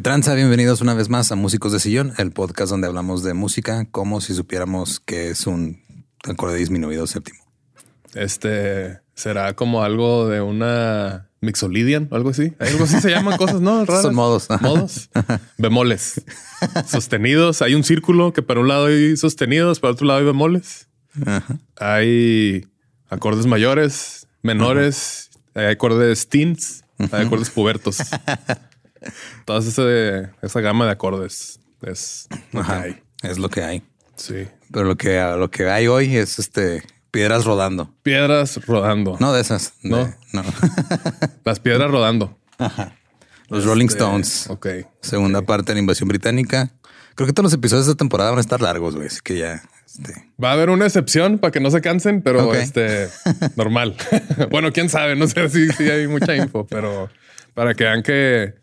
¿Qué tranza? Bienvenidos una vez más a Músicos de Sillón, el podcast donde hablamos de música como si supiéramos que es un acorde disminuido séptimo. Este será como algo de una mixolydian o algo así. Algo así se llaman cosas, ¿no? Raras. Son modos. Modos. Bemoles. Sostenidos. Hay un círculo que para un lado hay sostenidos, para otro lado hay bemoles. Ajá. Hay acordes mayores, menores, hay acordes teens, hay acordes pubertos. Toda esa gama de acordes es lo que Ajá. hay. Es lo que hay. Sí. Pero lo que, lo que hay hoy es este piedras rodando. Piedras rodando. No de esas. de- No. no. Las piedras rodando. Los Rolling Este, Stones. Ok. Segunda parte de la invasión británica. Creo que todos los episodios de esta temporada van a estar largos, güey. Así que ya. Este, Va a haber una excepción para que no se cansen, pero este normal. bueno, quién sabe, no sé si, si hay mucha info, pero para que vean que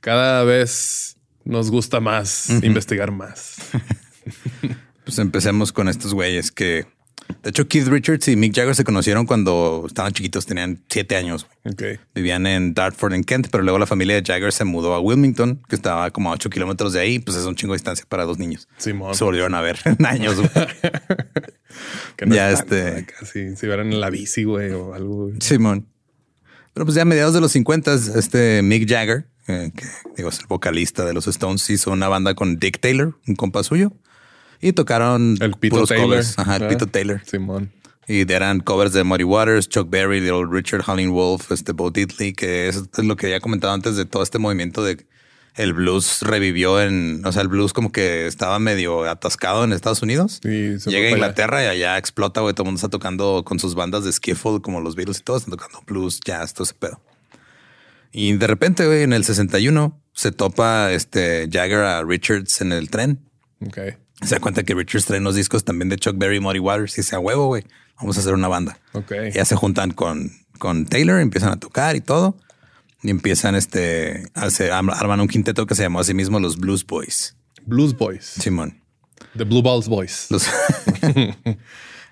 cada vez nos gusta más investigar más. pues empecemos con estos güeyes que. De hecho, Keith Richards y Mick Jagger se conocieron cuando estaban chiquitos, tenían siete años. güey. Ok. Vivían en Dartford, en Kent, pero luego la familia de Jagger se mudó a Wilmington, que estaba como a 8 kilómetros de ahí. Pues es un chingo de distancia para dos niños. Simón. Se volvieron a ver en años. Que no Ya, es este- acá, si, si vieran en la bici, güey, o algo. güey. Simón. Pero pues ya a mediados de los 50, este Mick Jagger, eh, que digo es el vocalista de los Stones, hizo una banda con Dick Taylor, un compa suyo, y tocaron El Pito puros Taylor. covers. Ajá, el Ah, Pito Taylor. Simón. Y eran covers de Muddy Waters, Chuck Berry, Little Richard, Howlin' Wolf, este Bo Diddley, que es, es lo que ya comentado antes de todo este movimiento de el blues revivió en, o sea, el blues como que estaba medio atascado en Estados Unidos. Llega a allá. Inglaterra y allá explota, güey. Todo el mundo está tocando con sus bandas de skiffle, como los Beatles y todos están tocando blues, jazz, todo ese pedo. Y de repente, güey, en el 61 se topa este Jagger a Richards en el tren. Ok. Se da cuenta que Richards trae unos discos también de Chuck Berry y Muddy Waters y dice a huevo, güey, vamos a hacer una banda. Ok. Y ya se juntan con, con Taylor, empiezan a tocar y todo. Y empiezan este, a hacer, arman un quinteto que se llamó a sí mismo los Blues Boys. Blues Boys. Simón. The Blue Balls Boys. Los-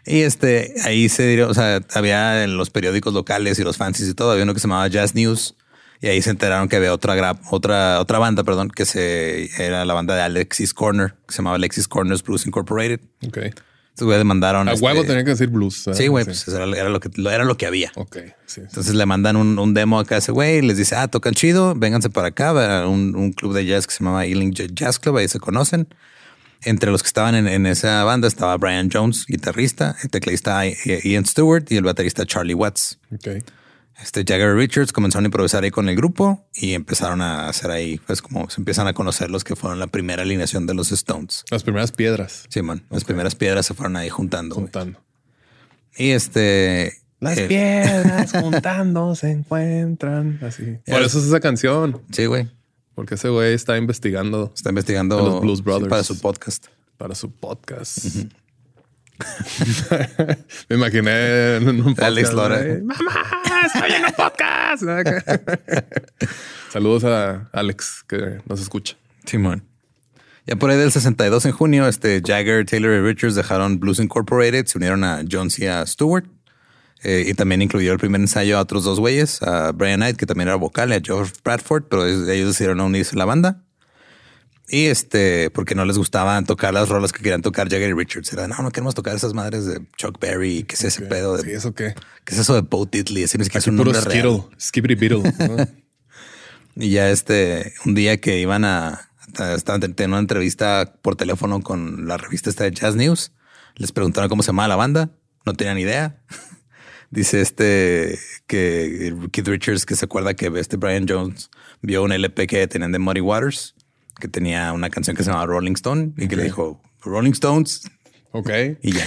y este, ahí se dio, o sea, había en los periódicos locales y los fancies y todo, había uno que se llamaba Jazz News. Y ahí se enteraron que había otra otra, otra banda, perdón, que se era la banda de Alexis Corner, que se llamaba Alexis Corners Blues Incorporated. Ok. Estos güeyes demandaron. A este- huevo tenía que decir blues. Sí, güey, pues era, era lo que era lo que había. Ok, sí. sí. Entonces le mandan un, un demo acá a ese güey y les dice, ah, tocan chido, vénganse para acá, un, un club de jazz que se llama Ealing Jazz Club, ahí se conocen. Entre los que estaban en, en esa banda estaba Brian Jones, guitarrista, el tecladista Ian Stewart y el baterista Charlie Watts. Ok. Este Jagger Richards comenzaron a improvisar ahí con el grupo y empezaron a hacer ahí, pues como se empiezan a conocer los que fueron la primera alineación de los Stones. Las primeras piedras Sí, man, las primeras piedras se fueron ahí juntando. güey. juntando. Y este... Las eh, piedras juntando se encuentran así. Por eso es esa canción. Sí, güey. Porque ese güey está investigando Está investigando los Blues sí, Brothers. para su podcast. para su podcast. Me imaginé en un podcast. Alex Lora. Mamá, estoy en un podcast. Saludos a Alex que nos escucha. Simón. Ya por ahí del 62 en junio, este Jagger, Taylor y Richards dejaron Blues Incorporated, se unieron a Jones y a Stewart. eh, y también incluyó el primer ensayo a otros dos güeyes, a Brian Knight, que también era vocal, y a George Bradford, pero ellos ellos decidieron no unirse a la banda. Y este, porque no les gustaban tocar las rolas que querían tocar Jagger y Richards. Era, no, no queremos tocar esas madres de Chuck Berry. ¿Qué es ese pedo? De, Sí, eso qué. ¿Qué es eso de Bo Diddley? Ese es un puro nombre real. Skittle, Skibbity Beetle. ¿no? Y ya este, un día que iban a, estaban teniendo una entrevista por teléfono con la revista esta de Jazz News, les preguntaron cómo se llamaba la banda, no tenían idea. Dice este que Keith Richards que se acuerda que este Brian Jones vio un LP que tenían de Muddy Waters, que tenía una canción que se llamaba Rolling Stone y que le dijo Rolling Stones ok. y ya.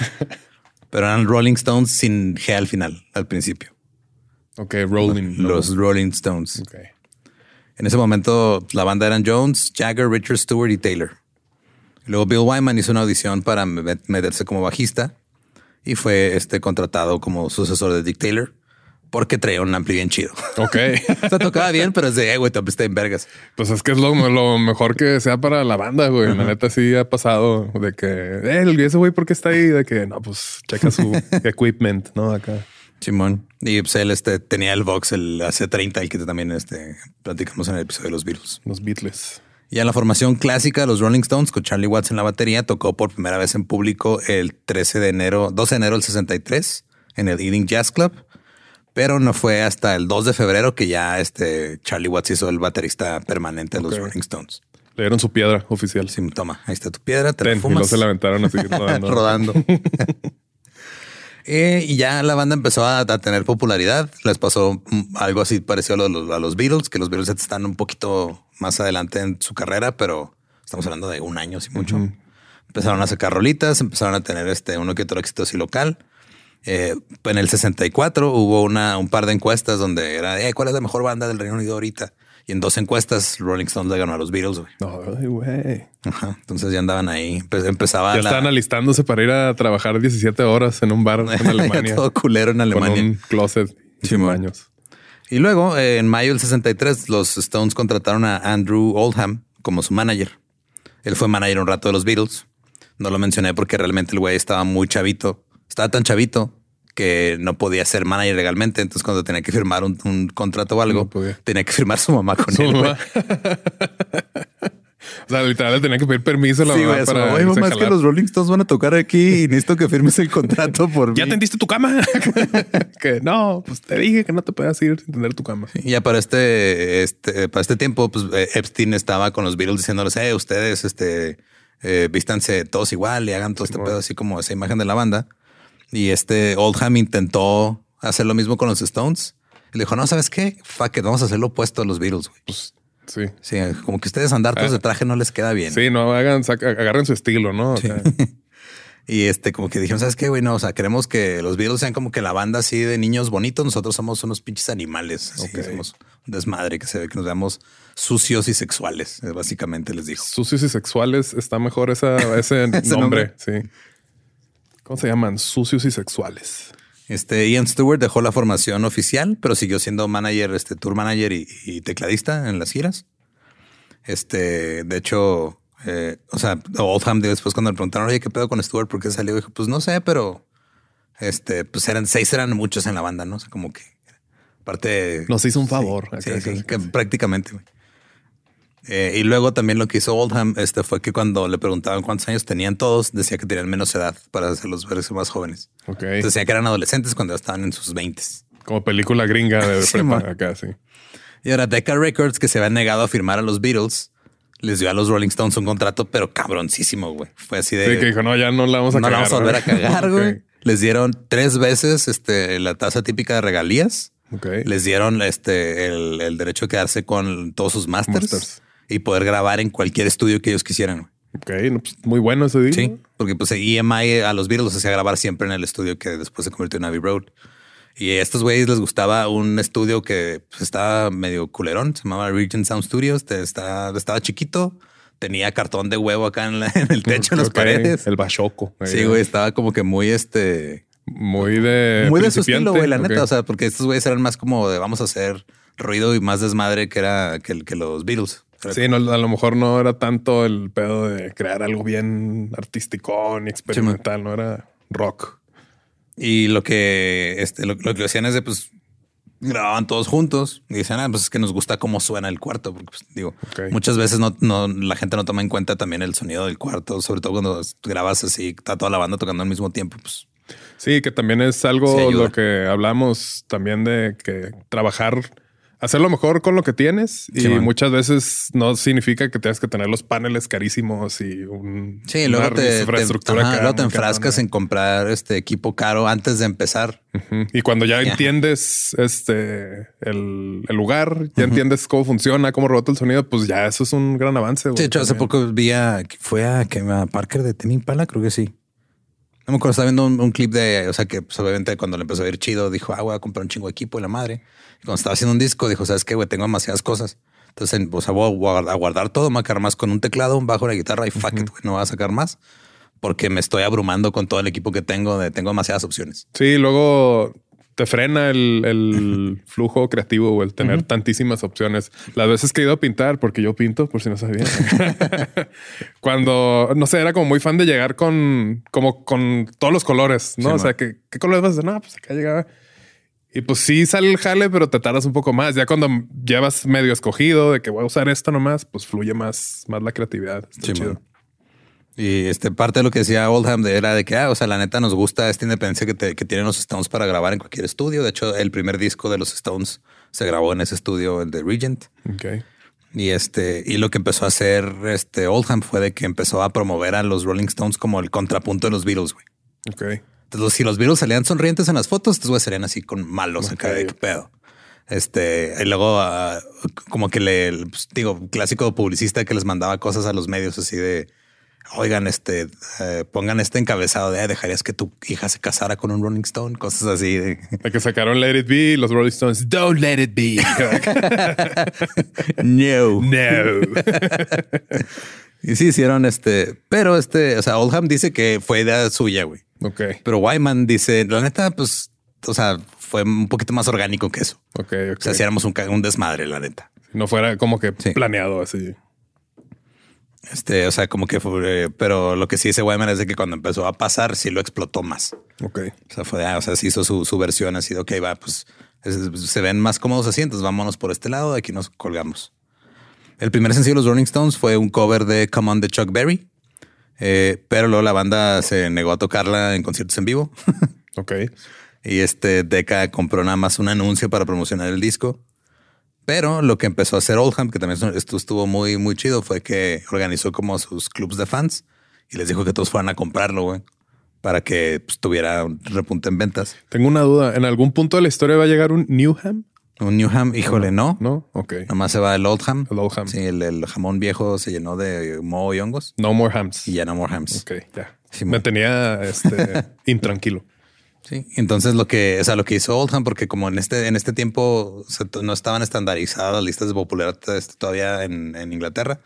Pero eran Rolling Stones sin G al final, al principio. Ok, Rolling. Los Rolling Stones. Ok. En ese momento la banda eran Jones, Jagger, Richard Stewart y Taylor. Luego Bill Wyman hizo una audición para met- meterse como bajista y fue este contratado como sucesor de Dick Taylor porque traía un ampli bien chido. Ok. o sea, tocaba bien, pero es de, eh, güey, te apesta en vergas. Pues es que es lo, lo mejor que sea para la banda, güey. La neta sí ha pasado de que eh, el ese güey, ¿por qué está ahí? De que no, pues checa su equipment, no acá. Simón. Y pues él este, tenía el Vox, el AC30, el que también este, platicamos en el episodio de los Beatles. Los Beatles. Ya en la formación clásica, los Rolling Stones, con Charlie Watts en la batería, tocó por primera vez en público el 13 de enero, 12 de enero del 63 en el Eating Jazz Club. Pero no fue hasta el 2 de febrero que ya este Charlie Watts hizo el baterista permanente de los. Rolling Stones. Le dieron su piedra oficial. Sí, toma, ahí está tu piedra, te la Ten, y fumas. luego se la aventaron así rodando. rodando. Eh, y ya la banda empezó a, a tener popularidad. Les pasó algo así parecido a los, a los Beatles, que los Beatles están un poquito más adelante en su carrera, pero estamos hablando de un año, y mucho. Empezaron a sacar rolitas, empezaron a tener este uno que otro éxito así local. Eh, en el 64 hubo una, un par de encuestas donde era "Eh, cuál es la mejor banda del Reino Unido ahorita. Y en dos encuestas, Rolling Stones le ganó a los Beatles. güey. No, ay, güey. Ajá. Entonces ya andaban ahí. Empe- empezaba Ya la- estaban alistándose para ir a trabajar 17 horas en un bar en Alemania. todo culero en con Alemania. un closet Simón. baños. Y luego, eh, en mayo del 63, los Stones contrataron a Andrew Oldham como su manager. Él fue manager un rato de los Beatles. No lo mencioné porque realmente el güey estaba muy chavito. Estaba tan chavito que no podía ser manager legalmente. Entonces, cuando tenía que firmar un, un contrato o algo, No tenía que firmar su mamá con Su él. mamá. o sea, literal le tenía que pedir permiso a la Sí, mamá para mamá, "Oye, irse a mamá, es que los Rolling Stones van a tocar aquí y necesito que firmes el contrato por ¿Ya mí". tendiste tu cama? que no, pues te dije que no te puedas ir sin tener tu cama. Y ya para este, este, para este tiempo, pues eh, Epstein estaba con los Beatles diciéndoles, eh, ustedes, este, eh, vístanse todos igual y hagan todo este pedo así como esa imagen de la banda. Y este Oldham intentó hacer lo mismo con los Stones. Y le dijo, no, ¿sabes qué? Fuck it, vamos a hacer lo opuesto a los Beatles. güey". Pues sí. Sí, como que ustedes andar todos de traje no les queda bien. Sí, no hagan, agarren su estilo, ¿no? O sea, Y este, como que dijeron, ¿sabes qué, güey? No, o sea, queremos que los Beatles sean como que la banda así de niños bonitos. Nosotros somos unos pinches animales. Así. Somos un desmadre que se ve que nos veamos sucios y sexuales. eh, Básicamente les dijo. sucios y sexuales está mejor esa, ese, Ese nombre. Sí. ¿Cómo se llaman? Sucios y sexuales. Este Ian Stewart dejó la formación oficial, pero siguió siendo manager, este tour manager y, y tecladista en las giras. Este, de hecho, Eh, o sea, Oldham después cuando le preguntaron, oye, ¿qué pedo con Stuart? ¿Por qué salió? Dijo, pues no sé, pero este, pues eran seis, eran muchos en la banda, ¿no? O sea, como que aparte nos hizo un favor. Sí, acá, sí, que prácticamente. Eh, y luego también lo que hizo Oldham este, fue que cuando le preguntaban cuántos años tenían todos, decía que tenían menos edad para hacerlos verse más jóvenes. Ok. Entonces decía que eran adolescentes cuando estaban en sus 20 Como película gringa de Sí, prepa acá, sí. Y ahora Decca Records, que se había negado a firmar a los Beatles, les dio a los Rolling Stones un contrato, pero cabroncísimo, güey. Fue así de... Sí, que dijo, no, ya no la vamos a no la cagar. vamos a volver a cagar, güey. Les dieron tres veces este, la tasa típica de regalías. Ok. Les dieron este, el, el derecho de quedarse con todos sus masters, Masters. Y poder grabar en cualquier estudio que ellos quisieran. Ok, no, pues, muy bueno ese día. Sí, porque pues EMI a los Beatles los hacía grabar siempre en el estudio que después se convirtió en Abbey Road. Y a estos güeyes les gustaba un estudio que pues, estaba medio culerón, se llamaba Regent Sound Studios, te- estaba, estaba chiquito, tenía cartón de huevo acá en, la- en el techo, en las paredes. El bachoco. Sí, güey, estaba como que muy este, Muy de. muy de su estilo, güey, la neta. O sea, porque estos güeyes eran más como de vamos a hacer ruido y más desmadre que era que los Beatles. Sí, no, a lo mejor no era tanto el pedo de crear algo bien artístico ni experimental, no era rock. Y lo que, este, lo, lo que hacían es de, pues, grababan todos juntos y decían, ah, pues es que nos gusta cómo suena el cuarto. Porque, pues, digo, muchas veces no, no, la gente no toma en cuenta también el sonido del cuarto, sobre todo cuando grabas así, está toda la banda tocando al mismo tiempo. Pues Sí, que también es algo Sí, lo que hablamos también de que trabajar, hacerlo mejor con lo que tienes y man. muchas veces no significa que tengas que tener los paneles carísimos y un, sí, luego una te, te, infraestructura ajá, acá luego te enfrascas en comprar este equipo caro antes de empezar. Y cuando ya entiendes este el, el lugar, ya entiendes cómo funciona, cómo rebota el sonido, pues ya eso es un gran avance. güey, Sí, de hecho, hace poco vi a, fue a, que a Parker de Temi Impala, creo que sí. No me acuerdo, estaba viendo un, un clip de, o sea, que pues, obviamente cuando le empezó a ir chido, dijo, ah, voy a comprar un chingo de equipo y la madre. Y cuando estaba haciendo un disco, dijo, ¿sabes qué, güey? Tengo demasiadas cosas. Entonces, en- o sea, voy a guardar, todo, me voy a quedar más con un teclado, un bajo, una guitarra y fuck it, güey, no voy a sacar más. Porque me estoy abrumando con todo el equipo que tengo, de, tengo demasiadas opciones. Sí, luego te frena el, el flujo creativo o el tener tantísimas opciones. Las veces que he ido a pintar, porque yo pinto, por si no sabía. Cuando, no sé, era como muy fan de llegar con, como con todos los colores, ¿no? Sí, o sea, que, ¿qué colores vas a hacer? No, pues acá llegaba. Y pues sí sale el jale, pero te tardas un poco más. Ya cuando llevas medio escogido de que voy a usar esto nomás, pues fluye más, más la creatividad. Está Sí, chido. man. Y este parte de lo que decía Oldham era de que, ah, o sea, la neta nos gusta esta independencia que, te- que tienen los Stones para grabar en cualquier estudio. De hecho, el primer disco de los Stones se grabó en ese estudio, el de Regent. Ok. Y este, y lo que empezó a hacer este Oldham fue de que empezó a promover a los Rolling Stones como el contrapunto de los Beatles, güey. Ok. Entonces, si los Beatles salían sonrientes en las fotos, estos güeyes salían así con malos acá de qué pedo. Este, y luego ah, como que le, pues, digo, clásico publicista que les mandaba cosas a los medios así de, oigan, este, eh, pongan este encabezado de, "Ah, dejarías que tu hija se casara con un Rolling Stone, cosas así de, De que sacaron Let It Be, los Rolling Stones, Don't Let It Be. no. no. Y sí hicieron este, pero este, o sea, Oldham dice que fue idea suya, güey. ok. Pero Wyman dice, la neta, pues, o sea, fue un poquito más orgánico que eso. Ok, ok. O sea, si éramos un, un desmadre, la neta. No fuera como que Sí. planeado así. Este, o sea, como que fue, pero lo que sí dice Wyman es de que cuando empezó a pasar, sí lo explotó más. Ok. O sea, fue, ah, o sea, sí hizo su, su versión así de, ok, va, pues es- se ven más cómodos asientos, vámonos por este lado, de aquí nos colgamos. El primer sencillo de los Rolling Stones fue un cover de Come On de Chuck Berry, eh, pero luego la banda se negó a tocarla en conciertos en vivo. Ok. Y este Decca compró nada más un anuncio para promocionar el disco. Pero lo que empezó a hacer Oldham, que también esto estuvo muy, muy chido, fue que organizó como sus clubs de fans y les dijo que todos fueran a comprarlo, güey, para que pues, tuviera un repunte en ventas. Tengo una duda. ¿En algún punto de la historia va a llegar un Newham? Un Newham, híjole, no. No. Ok. Nomás se va el Oldham. El Oldham. Sí, el, el jamón viejo se llenó de moho y hongos No more hams. y ya no more hams. Ok, ya. Sí, Me tenía este intranquilo. Sí, entonces lo que, o sea, lo que hizo Oldham, porque como en este, en este tiempo no estaban estandarizadas las listas de popularidad este, todavía en, en Inglaterra,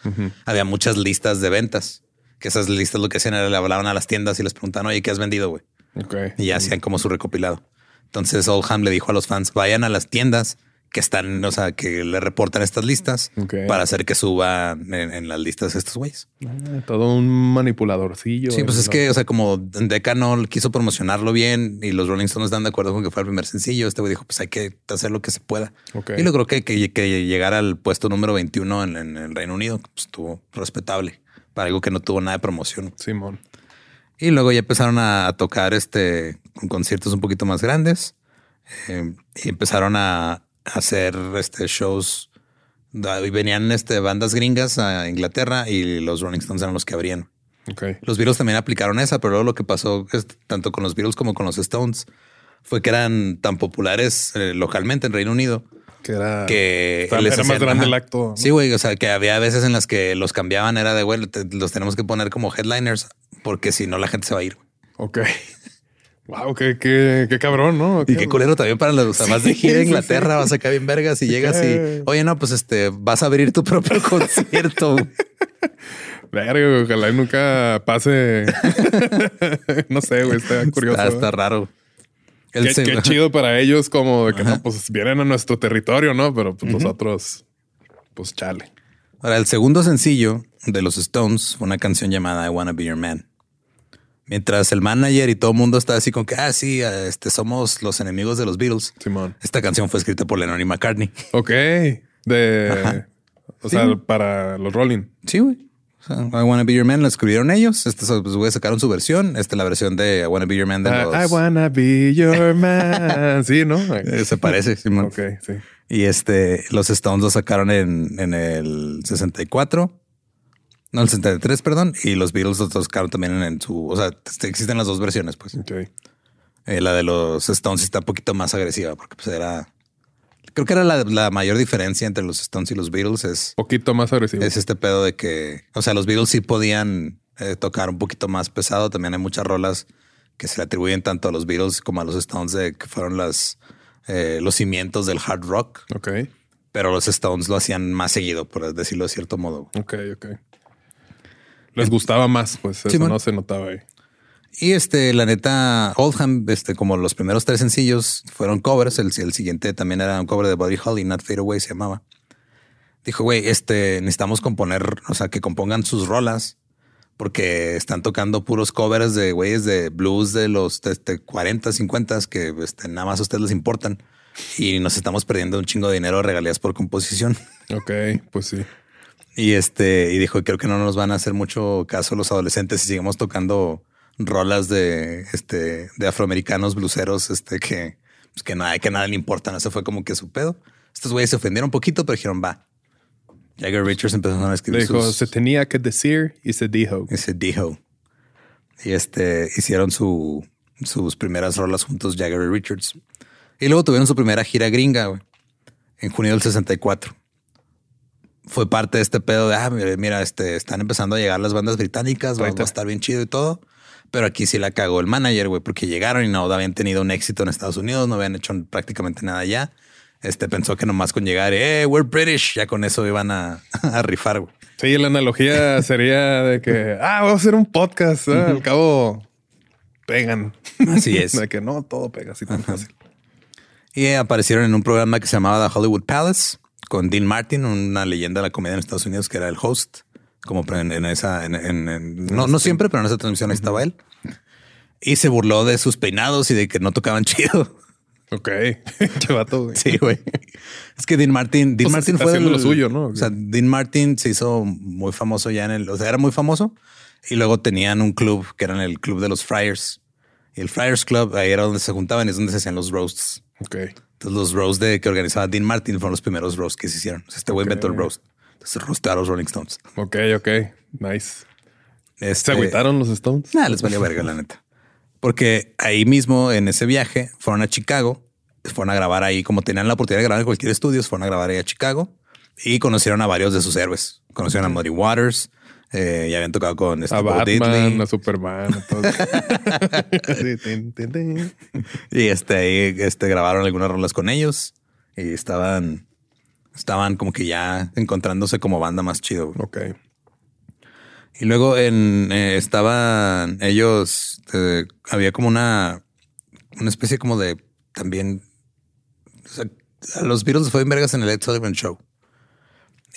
había muchas listas de ventas. Que esas listas lo que hacían era le hablaban a las tiendas y les preguntaban, oye, ¿qué has vendido, güey? Ok. Y ya hacían como su recopilado. Entonces Oldham le dijo a los fans, vayan a las tiendas que están, o sea, que le reportan estas listas para hacer que suban en, en las listas estos güeyes. Ah, Todo un manipuladorcillo. Sí, pues es ¿no? que, o sea, como Deca no quiso promocionarlo bien y los Rolling Stones están de acuerdo con que fue el primer sencillo, este güey dijo, pues hay que hacer lo que se pueda. Y logró que, que, que llegara al puesto número 21 en, en el Reino Unido, pues estuvo respetable para algo que no tuvo nada de promoción. Simón. Y luego ya empezaron a, tocar este con conciertos un poquito más grandes eh, y empezaron a hacer este shows. y Venían este, bandas gringas a Inglaterra y los Rolling Stones eran los que abrían. Ok. Los Beatles también aplicaron esa, pero luego lo que pasó es, tanto con los Beatles como con los Stones fue que eran tan populares eh, localmente en Reino Unido Que era, que les era más grande ajá. el acto. ¿no? Sí, güey. O sea, que había veces en las que los cambiaban, era de güey, te- los tenemos que poner como headliners porque si no la gente se va a ir. Ok. Wow, qué, qué, qué cabrón, ¿no? Y qué culero también para los demás de gira a sí, Inglaterra, vas acá bien vergas y llegas y oye, no, pues este vas a abrir tu propio concierto. Verga, ojalá y nunca pase. no sé, güey, está curioso. Está, ¿eh? está raro. Qué chido para ellos, como de que no, pues vienen a nuestro territorio, ¿no? Pero pues nosotros, pues chale. Ahora, el segundo sencillo de los Stones fue una canción llamada I Wanna Be Your Man. Mientras el manager y todo el mundo está así con que, ah, sí, este, somos los enemigos de los Beatles. Simón. Esta canción fue escrita por Lennon y McCartney. Ok. De. Ajá. O Sí. sea, para los Rolling. Sí, güey. O sea, I Wanna Be Your Man la escribieron ellos. Este, los güeyes sacaron su versión. Esta es la versión de I Wanna Be Your Man de Ah, los... I wanna be your man. sí, ¿no? Eh, Se parece, Simón. Ok, sí. Y este, los Stones lo sacaron en, en el 64. No, el 63, perdón. Y los Beatles lo sacaron también en, su... O sea, este, existen las dos versiones, pues. Ok. Eh, la de los Stones está un poquito más agresiva porque pues era... Creo que era la, la mayor diferencia entre los Stones y los Beatles es, Poquito más agresivo. es este pedo de que... O sea, los Beatles sí podían eh, tocar un poquito más pesado. También hay muchas rolas que se le atribuyen tanto a los Beatles como a los Stones de que fueron las, eh, los cimientos del hard rock. Ok. Pero los Stones lo hacían más seguido, por decirlo de cierto modo. Ok, ok. Les gustaba más, pues eso no se notaba ahí. Y este, la neta, Oldham, este, como los primeros tres sencillos fueron covers, el, el siguiente también era un cover de Buddy Holly, Not Fade Away se llamaba. Dijo, güey, este, necesitamos componer, o sea, que compongan sus rolas, porque están tocando puros covers de güeyes de blues de los este, 40, 50 que este, nada más a ustedes les importan. Y nos estamos perdiendo un chingo de dinero de regalías por composición. Ok, pues sí. Y este, y dijo, creo que no nos van a hacer mucho caso los adolescentes si seguimos tocando rolas de este de afroamericanos bluseros, este que, pues que nada, que nada le importan. Eso fue como que su pedo. Estos güeyes se ofendieron un poquito, pero dijeron, va. Jagger Richards empezaron a Le escribir dijo, sus, se tenía que decir y se dijo. ese dijo. Y este hicieron su, sus primeras rolas juntos, Jagger y Richards. Y luego tuvieron su primera gira gringa, güey, en junio del 64. Fue parte de este pedo de, ah, mira, este, están empezando a llegar las bandas británicas, va, a estar bien chido y todo. Pero aquí sí la cagó el manager, güey, porque llegaron y no habían tenido un éxito en Estados Unidos, no habían hecho prácticamente nada allá. Este pensó que nomás con llegar, eh, we're British, ya con eso iban a, a rifar, güey. Sí, la analogía sería de que, ah, voy a hacer un podcast. Al cabo, pegan. Así es. De que no, todo pega así tan fácil. Y aparecieron en un programa que se llamaba The Hollywood Palace con Dean Martin, una leyenda de la comedia en Estados Unidos que era el host. Como en, en esa, en- en- en- no, no siempre, pero en esa transmisión ahí estaba él. Y se burló de sus peinados y de que no tocaban chido. Ok. Vato, güey. Sí, güey. Es que Dean Martin, Dean Pues Martin fue haciendo el- lo suyo, ¿no? O sea, Dean Martin se hizo muy famoso ya en el, o sea, era muy famoso y luego tenían un club que era el club de los Friars. Y el Friars Club ahí era donde se juntaban y es donde se hacían los roasts. Ok. Entonces los roasts de que organizaba Dean Martin fueron los primeros roasts que se hicieron. Este güey inventó el roast. Entonces rosteó a los Rolling Stones. Ok, ok. Nice. ¿Se Este, agüitaron los Stones? Nada, les valió verga, la neta. Porque ahí mismo, en ese viaje, fueron a Chicago. Fueron a grabar ahí, como tenían la oportunidad de grabar en cualquier estudio, fueron a grabar ahí a Chicago y conocieron a varios de sus héroes. Conocieron a Muddy Waters, eh, ya habían tocado con este A Batman, a Superman. Y este, este, grabaron algunas rolas con ellos y estaban, estaban como que ya encontrándose como banda más chido. güey. Ok. Y luego en, eh, estaban ellos, eh, había como una, una especie como de también, o sea, a los Beatles fue en vergas en el Ed Sullivan Show.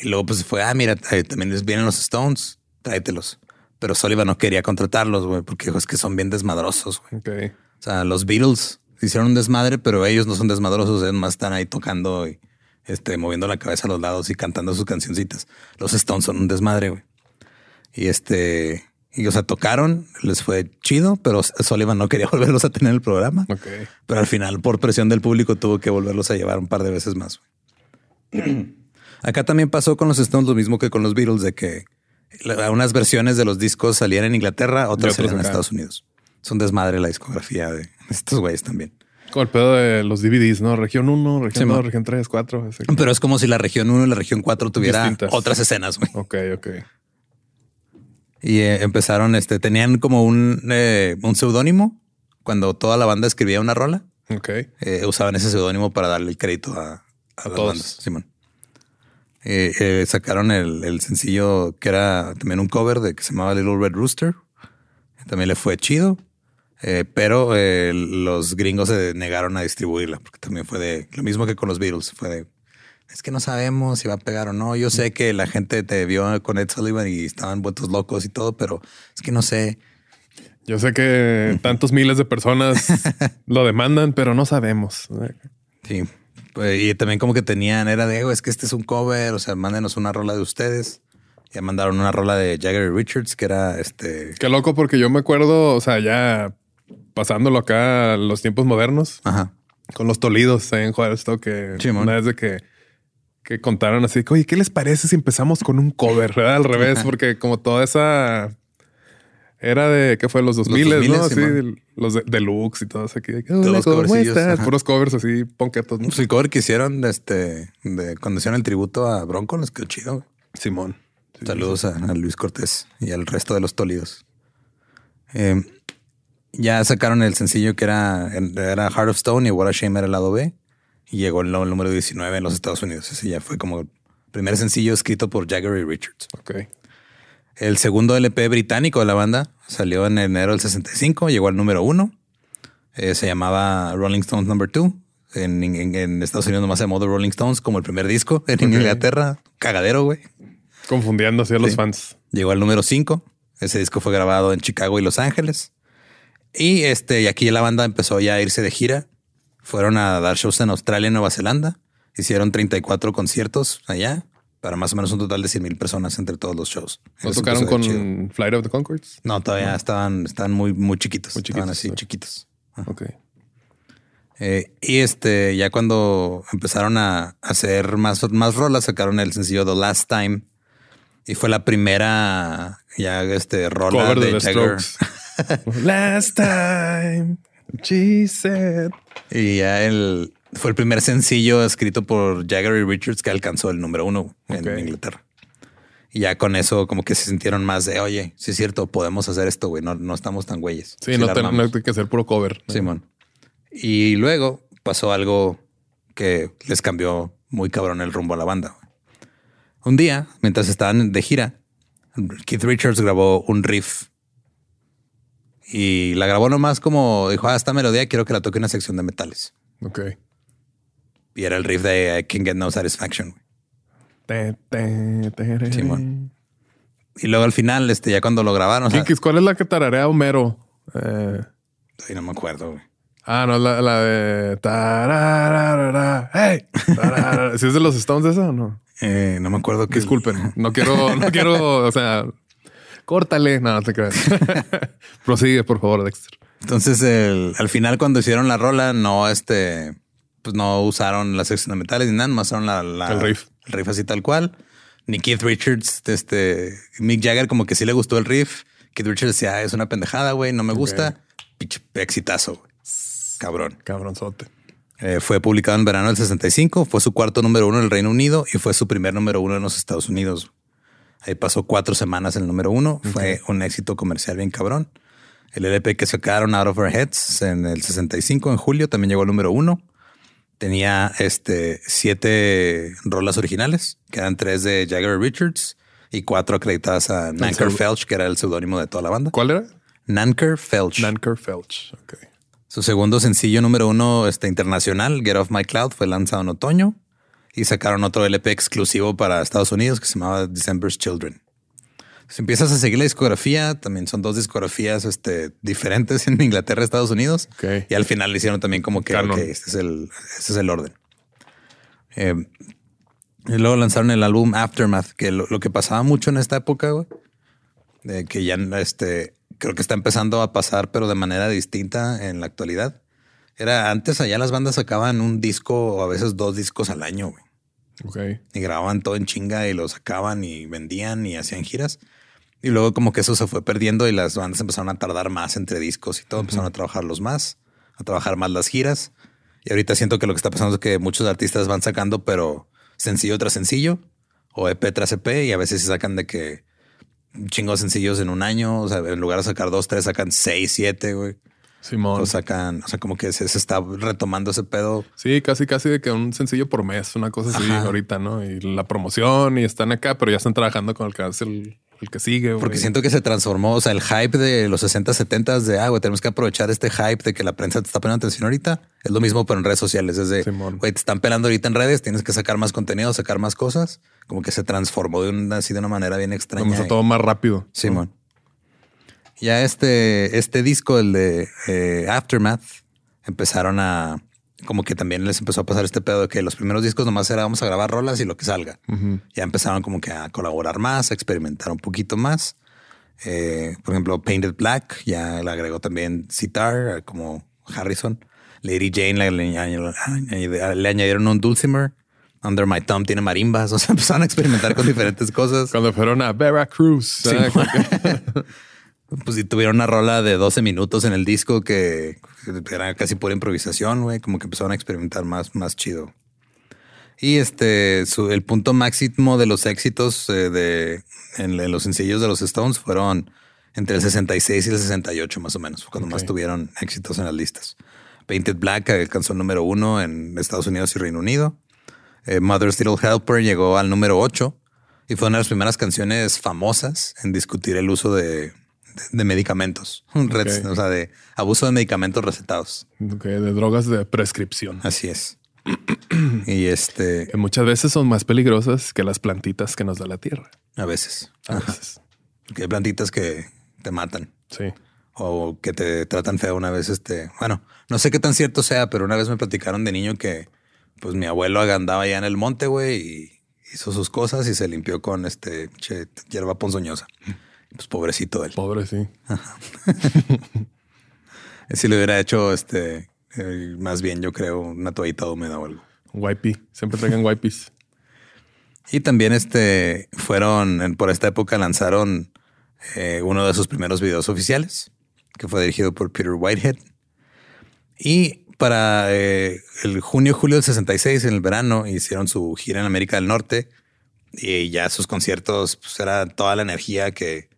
Y luego pues fue, ah, mira, también les vienen los Stones, tráetelos. Pero Sullivan no quería contratarlos, güey, porque dijo, es que son bien desmadrosos, güey. Ok. O sea, los Beatles hicieron un desmadre, pero ellos no son desmadrosos, ellos más están ahí tocando y este, moviendo la cabeza a los lados y cantando sus cancioncitas. Los Stones son un desmadre, güey. Y este, y o sea, tocaron, les fue chido, pero Sullivan no quería volverlos a tener en el programa. Ok. Pero al final, por presión del público, tuvo que volverlos a llevar un par de veces más. Acá también pasó con los Stones lo mismo que con los Beatles, de que la- unas versiones de los discos salían en Inglaterra, otras salían en. Estados Unidos. Es un desmadre la discografía de estos güeyes también. Con el pedo de los DVDs, ¿no? Región 1, región Sí, 2, ma. región 3, 4. así. Pero es como si la región 1 y la región 4 tuviera Distintas. otras escenas, güey. Ok, ok. Y eh, empezaron, este, tenían como un, eh, un seudónimo cuando toda la banda escribía una rola. Ok. eh, usaban ese seudónimo para darle el crédito a, a las todos. bandas, Simón. Eh, eh, sacaron el, el sencillo que era también un cover de que se llamaba Little Red Rooster. También le fue chido, eh, pero eh, los gringos se negaron a distribuirla porque también fue de lo mismo que con los Beatles. Fue de es que no sabemos si va a pegar o no. Yo sé que la gente te vio con Ed Sullivan y estaban vueltos locos y todo, pero es que no sé. Yo sé que tantos miles de personas lo demandan, pero no sabemos. Sí. Pues, y también como que tenían, era de, "Oh, es que este es un cover, o sea, mándenos una rola de ustedes. Ya mandaron una rola de Jagger y Richards, que era este... Qué loco, porque yo me acuerdo, o sea, ya pasándolo acá a los tiempos modernos, Ajá. con los Tolidos en Juárez, esto que Simón. una vez de que, que contaron así, oye, ¿qué les parece si empezamos con un cover? ¿verdad? Al revés, porque como toda esa era de que fue los 2000, 2000, ¿no? Simón. los de deluxe y todo eso aquí. Todos "Hola, los ¿cómo covercillos, estás?". ajá. Puros covers así, ponquetos. ¿no? Pues el cover que hicieron de este, de cuando hicieron el tributo a Bronco, les quedó chido. güey. Simón. Sí, Saludos a, a Luis Cortés y al resto de los Tolidos. Eh, ya sacaron el sencillo que era, era Heart of Stone y What a Shame era el lado B. Y llegó el número 19 en los Estados Unidos. Ese ya fue como el primer sencillo escrito por Jagger y Richards. Ok. El segundo LP británico de la banda salió en enero del 65, llegó al número uno. Eh, se llamaba Rolling Stones Number Two. En, en- en Estados Unidos nomás se llamó The Rolling Stones como el primer disco. En Inglaterra, cagadero, güey. Confundiendo así a los Sí. fans. Llegó al número 5. Ese disco fue grabado en Chicago y Los Ángeles. Y este, y aquí la banda empezó ya a irse de gira. Fueron a dar shows en Australia y Nueva Zelanda. Hicieron 34 conciertos allá para más o menos un total de 100 mil personas entre todos los shows. ¿No tocaron con chido. Flight of the Concords? No, todavía estaban, estaban muy, muy chiquitos. Muy Estaban chiquitos, así, sí. chiquitos. Ok. Eh, y este, ya cuando empezaron a hacer más, más rolas, sacaron el sencillo The Last Time. Y fue la primera ya este rola Cover de de, The Jagger. Last time she said. Y ya el fue el primer sencillo escrito por Jagger y Richards que alcanzó el número uno en. Inglaterra. Y ya con eso como que se sintieron más de, oye, sí es cierto, podemos hacer esto, güey, no, no estamos tan güeyes. Sí, no, la te- no armamos". hay que hacer puro cover. Simón. Y luego pasó algo que les cambió muy cabrón el rumbo a la banda. Un día, mientras estaban de gira, Keith Richards grabó un riff. Y la grabó nomás como dijo, ah, esta melodía quiero que la toque una sección de metales. Ok. Y era el riff de I Can Get No Satisfaction. Te, te, te, Simón. Y luego al final, este, ya cuando lo grabaron, o sea, Kinkis, ¿cuál es la que tararea Homero? Eh, ay, no me acuerdo. güey. ah, no, la, la de. tarararara, ¡Hey! tararara. ¿Sí es de los Stones esa o no? Eh, no me acuerdo que Disculpen. No quiero, no quiero, o sea, córtale. No, no te creas. Prosigue, por favor, Dexter. Entonces, el- al final, cuando hicieron la rola, no, este, pues no usaron la sección de metales ni nada, más usaron la, la- El riff. el riff así tal cual. Ni Keith Richards, este, Mick Jagger, como que sí le gustó el riff. Keith Richards decía, "Ah, es una pendejada, güey, no me gusta. Pinche exitazo, güey. Cabrón. Cabronzote. Eh, fue publicado en verano del 65, fue su cuarto número uno en el Reino Unido y fue su primer número uno en los Estados Unidos. Ahí pasó cuatro semanas en el número uno, fue un éxito comercial bien cabrón. El LP que sacaron Out of Our Heads en el 65, en julio, también llegó al número uno. Tenía este siete rolas originales, que eran tres de Jagger Richards y cuatro acreditadas a Nanker pseudo- Felch, que era el seudónimo de toda la banda. ¿Cuál era? Nanker Felch. Nanker Felch. Ok. Su segundo sencillo número uno este, internacional, Get Off My Cloud, fue lanzado en otoño y sacaron otro LP exclusivo para Estados Unidos que se llamaba December's Children. Si empiezas a seguir la discografía, también son dos discografías este, diferentes en Inglaterra y Estados Unidos. Y al final le hicieron también como que Canon. ok, este, es el, este es el orden. Eh, y luego lanzaron el álbum Aftermath, que lo, lo que pasaba mucho en esta época, güey, que ya este, creo que está empezando a pasar, pero de manera distinta en la actualidad. Era antes allá las bandas sacaban un disco o a veces dos discos al año, güey. Ok. Y grababan todo en chinga y lo sacaban y vendían y hacían giras. Y luego como que eso se fue perdiendo y las bandas empezaron a tardar más entre discos y todo. Empezaron a trabajarlos más, a trabajar más las giras. Y ahorita siento que lo que está pasando es que muchos artistas van sacando, pero sencillo tras sencillo o EP tras EP y a veces se sacan de que un chingo de sencillos en un año. O sea, en lugar de sacar dos, tres, sacan seis, siete, güey. Simón. O sacan, o sea, como que se, se está retomando ese pedo. Sí, casi, casi de que un sencillo por mes, una cosa así Ajá. ahorita, ¿no? Y la promoción y están acá, pero ya están trabajando con el que es el, el que sigue. güey. Porque siento que se transformó, o sea, el hype de los 60, 70 de, ah, güey, tenemos que aprovechar este hype de que la prensa te está poniendo atención ahorita. Es lo mismo, pero en redes sociales. Es de, Simón. güey, te están pelando ahorita en redes, tienes que sacar más contenido, sacar más cosas. Como que se transformó de una, así de una manera bien extraña. Comenzó Y- todo más rápido. Simón. Ya este, este disco, el de eh, Aftermath, empezaron a, como que también les empezó a pasar este pedo de que los primeros discos nomás era vamos a grabar rolas y lo que salga. Ya empezaron como que a colaborar más, a experimentar un poquito más. Eh, por ejemplo, Painted Black ya le agregó también Sitar, como Harrison. Lady Jane le, le añadieron- añadi- le añadieron un dulcimer. Under My Thumb tiene marimbas. O sea, empezaron a experimentar con diferentes cosas. Cuando fueron a Veracruz. Sí. Pues si tuvieron una rola de 12 minutos en el disco que era casi pura improvisación, güey, como que empezaron a experimentar más, más chido. Y este, su- el punto máximo de los éxitos eh, de en, en los sencillos de los Stones fueron entre el 66 y el 68 más o menos, cuando más tuvieron éxitos en las listas. Painted Black alcanzó el número uno en Estados Unidos y Reino Unido. Eh, Mother's Little Helper llegó al número 8 y fue una de las primeras canciones famosas en discutir el uso de, de- medicamentos, o sea, de abuso de medicamentos recetados. De drogas de prescripción. Así es. y este, Que muchas veces son más peligrosas que las plantitas que nos da la tierra. a veces, A veces. hay plantitas que te matan Sí. o que te tratan feo una vez. Este, bueno, no sé qué tan cierto sea, pero una vez me platicaron de niño que pues mi abuelo andaba allá en el monte, güey, y hizo sus cosas y se limpió con este che, hierba ponzoñosa. Pues pobrecito él. Pobre, sí. Si le hubiera hecho este, eh, más bien, yo creo, una toallita húmeda o algo. Wipey. Siempre traigan wipes. Y también este fueron en- por esta época lanzaron eh, uno de sus primeros videos oficiales, que fue dirigido por Peter Whitehead. Y para eh, el junio, julio del 66, en el verano, hicieron su gira en América del Norte y ya sus conciertos, pues era toda la energía que,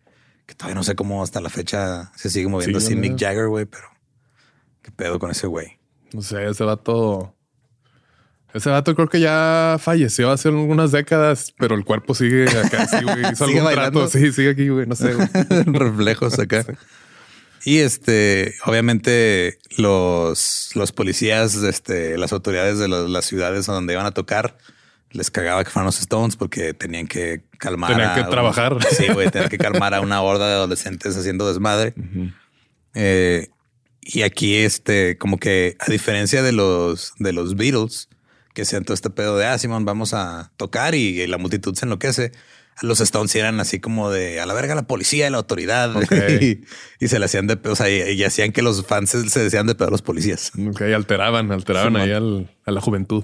que todavía no sé cómo hasta la fecha se sigue moviendo Sí, así ¿verdad? Mick Jagger, güey, pero qué pedo con ese güey. No sé, ese vato. Ese vato creo que ya falleció hace algunas décadas, pero el cuerpo sigue acá. Sí, güey. Hizo ¿Sigue algún bailando? trato. Sí, sigue aquí, güey. No sé. güey. reflejos acá. Y este, obviamente, los, los policías, este, las autoridades de los- las ciudades donde iban a tocar, les cagaba que fueran los Stones porque tenían que calmar. Tenían a que un- trabajar. Sí, güey, tenían que calmar a una horda de adolescentes haciendo desmadre. Eh, y aquí, este, como que a diferencia de los, de los Beatles, que sean todo este pedo de, ah, Simón, vamos a tocar y, la multitud se enloquece. Los Stones eran así como de a la verga la policía y la autoridad y, y se le hacían de pedo, o sea, y, y hacían que los fans se, se decían de pedo a los policías. Ok, alteraban, alteraban ahí al- a la juventud.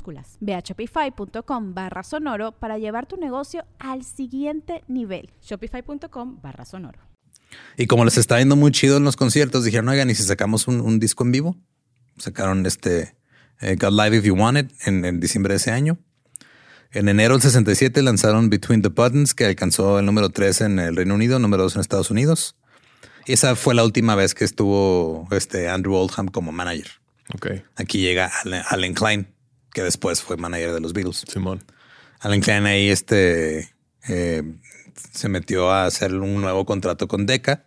Ve a shopify.com barra sonoro para llevar tu negocio al siguiente nivel. Shopify.com barra sonoro. Y como les está yendo muy chido en los conciertos, dijeron, oigan, ¿y si sacamos un, disco en vivo? Sacaron este eh, God Live If You Want It en, en, diciembre de ese año. En enero del 67 lanzaron Between the Buttons, que alcanzó el número 3 en el Reino Unido, número 2 en Estados Unidos. Y esa fue la última vez que estuvo este Andrew Oldham como manager. Okay. Aquí llega Allen Klein que después fue manager de los Beatles. Simón. Alan Klein ahí este, eh, se metió a hacer un nuevo contrato con Decca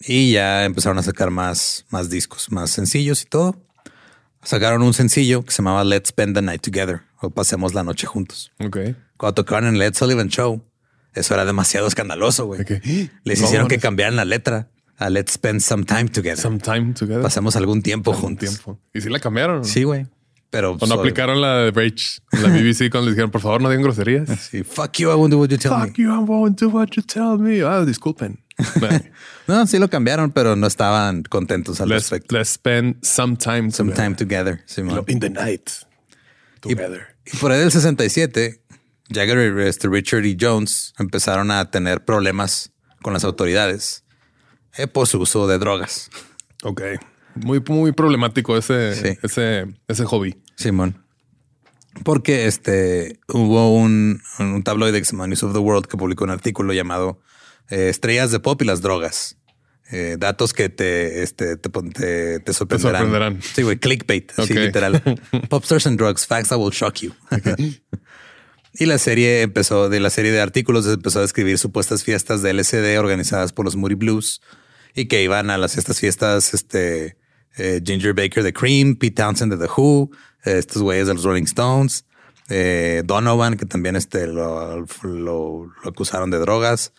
y ya empezaron a sacar más, más discos, más sencillos y todo. Sacaron un sencillo que se llamaba Let's Spend the Night Together o Pasemos la Noche Juntos. Ok. Cuando tocaron en Let's Sullivan Show, eso era demasiado escandaloso, güey. Les hicieron que cambiaran la letra a Let's Spend Some Time Together. Some Time Together. Pasemos algún tiempo juntos. Tiempo. ¿Y si la cambiaron? Sí, güey. Pero cuando aplicaron la de Rage, la BBC, cuando les dijeron, por favor, no digan groserías. Sí, fuck you, I won't do what you tell me. Fuck you, I won't do what you tell me. Ah, disculpen. no, sí lo cambiaron, pero no estaban contentos al respecto. Let's spend some time some time together. In the night. Together. Y, por ahí del 67, Jagger, este, Richard y Jones empezaron a tener problemas con las autoridades eh, por su uso de drogas. Ok. Muy, muy problemático ese, ese, ese hobby. Simón. Porque este hubo un, un tabloide que News of the World que publicó un artículo llamado eh, Estrellas de Pop y las drogas. Eh, datos que te, este, te, te, sorprenderán. Sí, güey, clickbait, sí, literal. Popstars and drugs, facts that will shock you. y la serie empezó, de la serie de artículos, empezó a describir supuestas fiestas de LSD organizadas por los Moody Blues y que iban a las estas fiestas, este, eh, Ginger Baker de Cream, Pete Townsend de The Who, eh, estos güeyes de los Rolling Stones, eh, Donovan, que también este, lo, acusaron de drogas.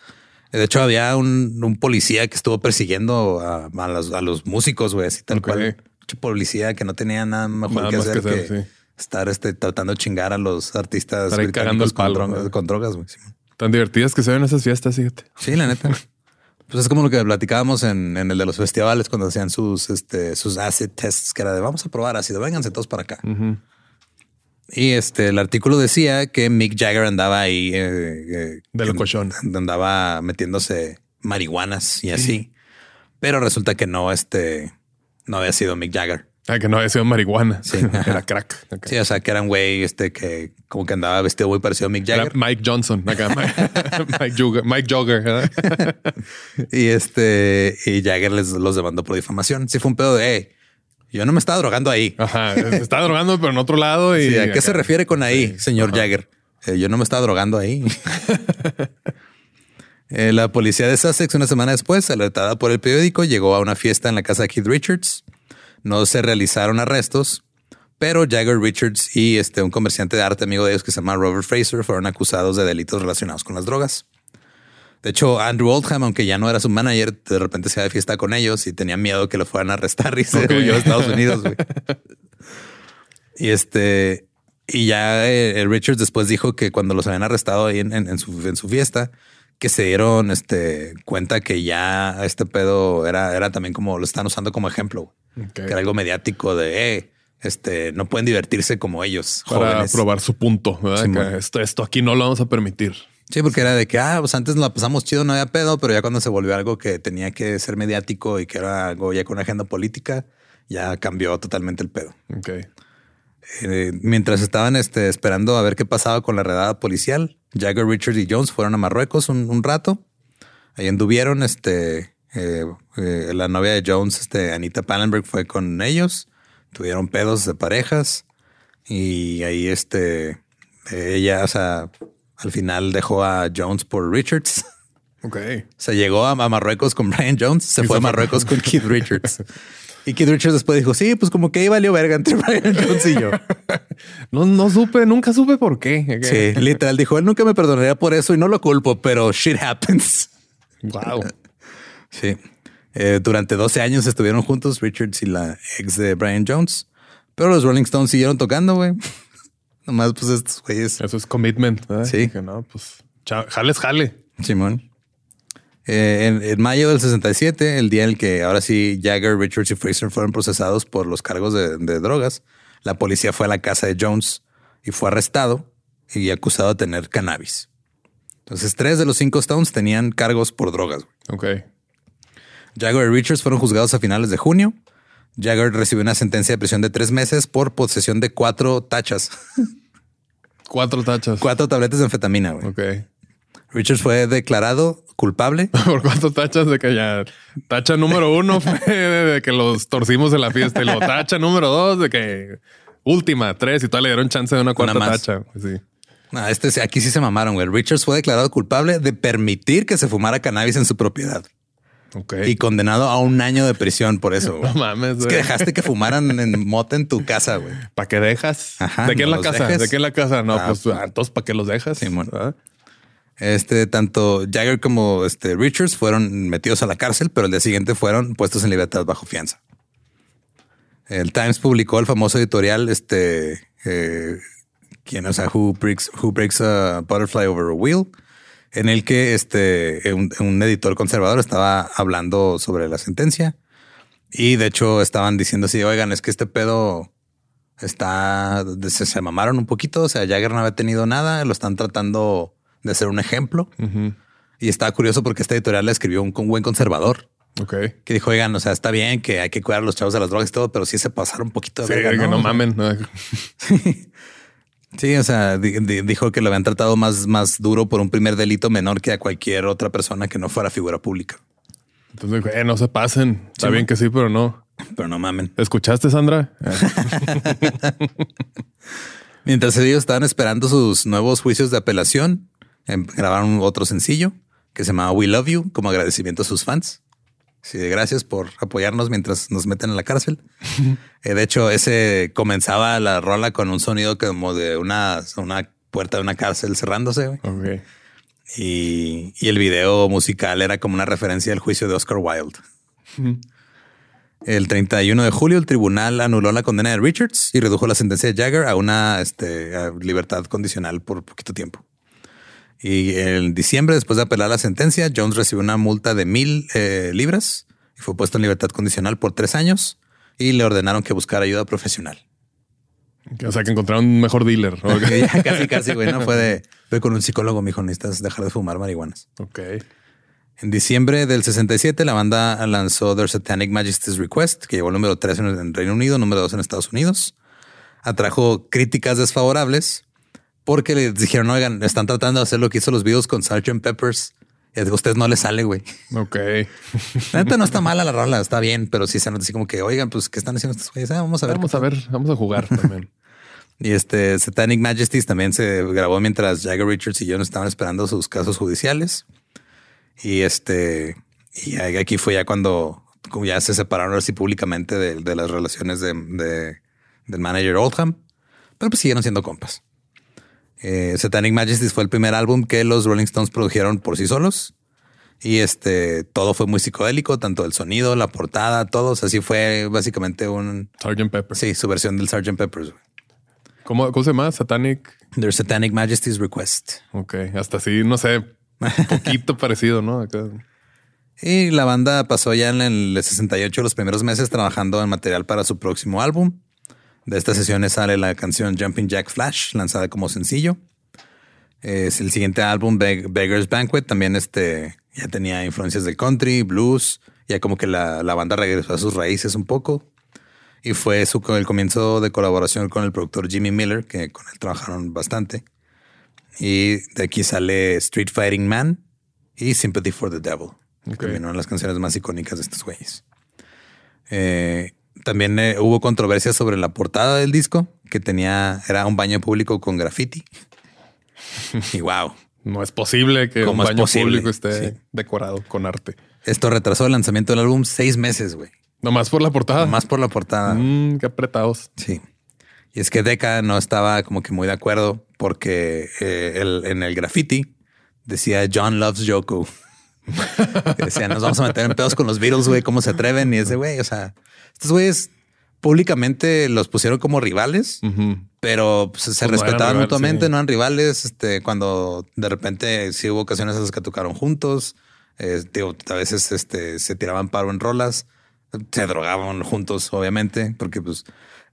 De hecho, había un, policía que estuvo persiguiendo a, los, músicos, güey, así tal cual. policía que no tenía nada mejor que hacer que, estar este, tratando de chingar a los artistas cagando el con, con, drogas, güey. Tan divertidas que se ven esas fiestas, fíjate. Sí, la neta. Pues es como lo que platicábamos en, el de los festivales cuando hacían sus, este, sus acid tests, que era de vamos a probar ácido, vénganse todos para acá. Y este, el artículo decía que Mick Jagger andaba ahí eh, eh de locochón, andaba metiéndose marihuanas y así, pero resulta que no, este, no había sido Mick Jagger. Ah, que no había sido marihuana. Sí, era crack. Sí, o sea, que era un güey este que como que andaba vestido muy parecido a Mick Jagger. Mike Johnson, acá. Mike, Jogger. Mike Jogger. y este, y Jagger les los demandó por difamación. Sí, fue un pedo de, hey, yo no me estaba drogando ahí. Ajá, se estaba drogando, pero en otro lado. Y ¿A qué se refiere con ahí, señor Jagger? Eh, yo no me estaba drogando ahí. Eh, la policía de Sussex, una semana después, alertada por el periódico, llegó a una fiesta en la casa de Keith Richards. No se realizaron arrestos, pero Jagger Richards y este, un comerciante de arte amigo de ellos que se llama Robert Fraser fueron acusados de delitos relacionados con las drogas. De hecho, Andrew Oldham, aunque ya no era su manager, de repente se iba de fiesta con ellos y tenía miedo que lo fueran a arrestar y se huyó a Estados Unidos. y este, y ya eh, Richards después dijo que cuando los habían arrestado ahí en, su, en su fiesta, que se dieron este, cuenta que ya este pedo era, era también como lo están usando como ejemplo. Que era algo mediático de eh, este no pueden divertirse como ellos. Para probar su punto. esto, esto aquí no lo vamos a permitir. Sí, porque era de que, ah, pues antes nos la pasamos chido, no había pedo, pero ya cuando se volvió algo que tenía que ser mediático y que era algo ya con una agenda política, ya cambió totalmente el pedo. Ok. Eh, mientras estaban este, esperando a ver qué pasaba con la redada policial, Jagger, Richard y Jones fueron a Marruecos un, un rato. Ahí anduvieron, este, eh, eh, la novia de Jones, este, Anita Pallenberg, fue con ellos. Tuvieron pedos de parejas. Y ahí, este, ella, o sea, al final dejó a Jones por Richards. Ok. Se llegó a, Marruecos con Brian Jones, se fue a Marruecos con Keith Richards. Y Keith Richards después dijo, sí, pues como que ahí valió verga entre Brian Jones y yo. no, no supe, nunca supe por qué. Sí, literal dijo, él nunca me perdonaría por eso y no lo culpo, pero shit happens. Wow. Sí. Eh, durante 12 años estuvieron juntos Richards y la ex de Brian Jones, pero los Rolling Stones siguieron tocando, güey. Nomás, pues estos güeyes. Eso es commitment. Sí. Que no, pues jales, jale. Simón. Eh, en, mayo del 67, el día en el que ahora sí Jagger, Richards y Fraser fueron procesados por los cargos de, drogas, la policía fue a la casa de Jones y fue arrestado y acusado de tener cannabis. Entonces, tres de los cinco Stones tenían cargos por drogas. Ok. Jagger y Richards fueron juzgados a finales de junio. Jagger recibió una sentencia de prisión de tres meses por posesión de cuatro tachas. Cuatro tachas. Cuatro tabletas de anfetamina. Güey. Ok. Richards fue declarado culpable. ¿Por cuánto tachas de que ya tacha número uno fue de que los torcimos en la fiesta y lo tacha número dos de que última tres y todavía le dieron chance de una cuarta tacha. Sí. No, este aquí sí se mamaron, güey. Richards fue declarado culpable de permitir que se fumara cannabis en su propiedad. Okay. Y condenado a un año de prisión por eso. No mames. Es que dejaste que fumaran en mota en tu casa, güey. ¿Para qué dejas? ¿De qué es la casa? ¿De qué es la casa? No, ah, pues ah, entonces, ¿para qué los dejas? Sí, bueno. Este, tanto Jagger como este, Richards fueron metidos a la cárcel, pero el día siguiente fueron puestos en libertad bajo fianza. El Times publicó el famoso editorial, este, eh, quien, o sea, Who Breaks, Who Breaks a Butterfly Over a Wheel, en el que este, un, editor conservador estaba hablando sobre la sentencia y de hecho estaban diciendo así, oigan, es que este pedo está, se, se mamaron un poquito, o sea, Jagger no había tenido nada, lo están tratando de ser un ejemplo. Y estaba curioso porque este editorial le escribió un, buen conservador. Ok. Que dijo, oigan, o sea, está bien que hay que cuidar a los chavos de las drogas y todo, pero sí se pasaron un poquito de sí, que no, mamen. sí, o sea, dijo que lo habían tratado más, más duro por un primer delito menor que a cualquier otra persona que no fuera figura pública. Entonces, eh, no se pasen. Está bien que sí, pero no. Pero no mamen. ¿Escuchaste, Sandra? Mientras ellos estaban esperando sus nuevos juicios de apelación, Em, grabaron otro sencillo que se llamaba We Love You como agradecimiento a sus fans. Sí, gracias por apoyarnos mientras nos meten en la cárcel. Eh, de hecho, ese comenzaba la rola con un sonido como de una, una puerta de una cárcel cerrándose. Y, y, el video musical era como una referencia al juicio de Oscar Wilde. El 31 de julio, el tribunal anuló la condena de Richards y redujo la sentencia de Jagger a una este, libertad condicional por poquito tiempo. Y en diciembre, después de apelar la sentencia, Jones recibió una multa de mil eh, libras y fue puesto en libertad condicional por tres años y le ordenaron que buscara ayuda profesional. O sea, que encontraron un mejor dealer. casi, casi, güey. No fue de, fue con un psicólogo, mijo, necesitas dejar de fumar marihuanas. Ok. En diciembre del 67, la banda lanzó Their Satanic Majesty's Request, que llevó el número 3 en Reino Unido, número 2 en Estados Unidos. Atrajo críticas desfavorables, porque le dijeron, oigan, están tratando de hacer lo que hizo los videos con Sgt. Peppers. Y a ustedes no les sale, güey. Ok. La no está mala la rola, está bien, pero sí se nota así como que, oigan, pues, ¿qué están haciendo estos güeyes? Ah, vamos a ver. Vamos a ver, vamos a jugar también. y este Satanic Majesties también se grabó mientras Jagger Richards y yo no estaban esperando sus casos judiciales. Y este, y aquí fue ya cuando ya se separaron así públicamente de, las relaciones de, del manager Oldham, pero pues siguieron siendo compas. Eh, Satanic Majesties fue el primer álbum que los Rolling Stones produjeron por sí solos. Y este todo fue muy psicodélico, tanto el sonido, la portada, todo. Así fue básicamente un Sgt. Pepper. Sí, su versión del Sgt. Peppers. ¿Cómo, ¿Cómo, se llama? Satanic. Their Satanic Majesty's Request. Ok, hasta así, no sé, poquito parecido, ¿no? Y la banda pasó ya en el 68 los primeros meses trabajando en material para su próximo álbum. De estas sesiones sale la canción Jumping Jack Flash, lanzada como sencillo. Es el siguiente álbum, Beggar's Banquet, también este, ya tenía influencias del country, blues, ya como que la, banda regresó a sus raíces un poco. Y fue su, el comienzo de colaboración con el productor Jimmy Miller, que con él trabajaron bastante. Y de aquí sale Street Fighting Man y Sympathy for the Devil, que son las canciones más icónicas de estos güeyes. Eh, también eh, hubo controversia sobre la portada del disco, que tenía, era un baño público con graffiti. y wow. No es posible que un baño público esté decorado con arte. Esto retrasó el lanzamiento del álbum seis meses, güey. Nomás por la portada. Más por la portada. Mm, qué apretados. Sí. Y es que Deca no estaba como que muy de acuerdo porque eh, el- en el graffiti decía John loves Yoko. Que decía, nos vamos a meter en pedos con los Beatles, güey, cómo se atreven. Y ese güey, o sea, estos güeyes públicamente los pusieron como rivales, pero pues, se Pues no respetaban mutuamente, sí. no eran rivales. Este, cuando de repente sí hubo ocasiones en las que tocaron juntos, eh, digo, a veces este, se tiraban paro en rolas, se drogaban juntos, obviamente, porque pues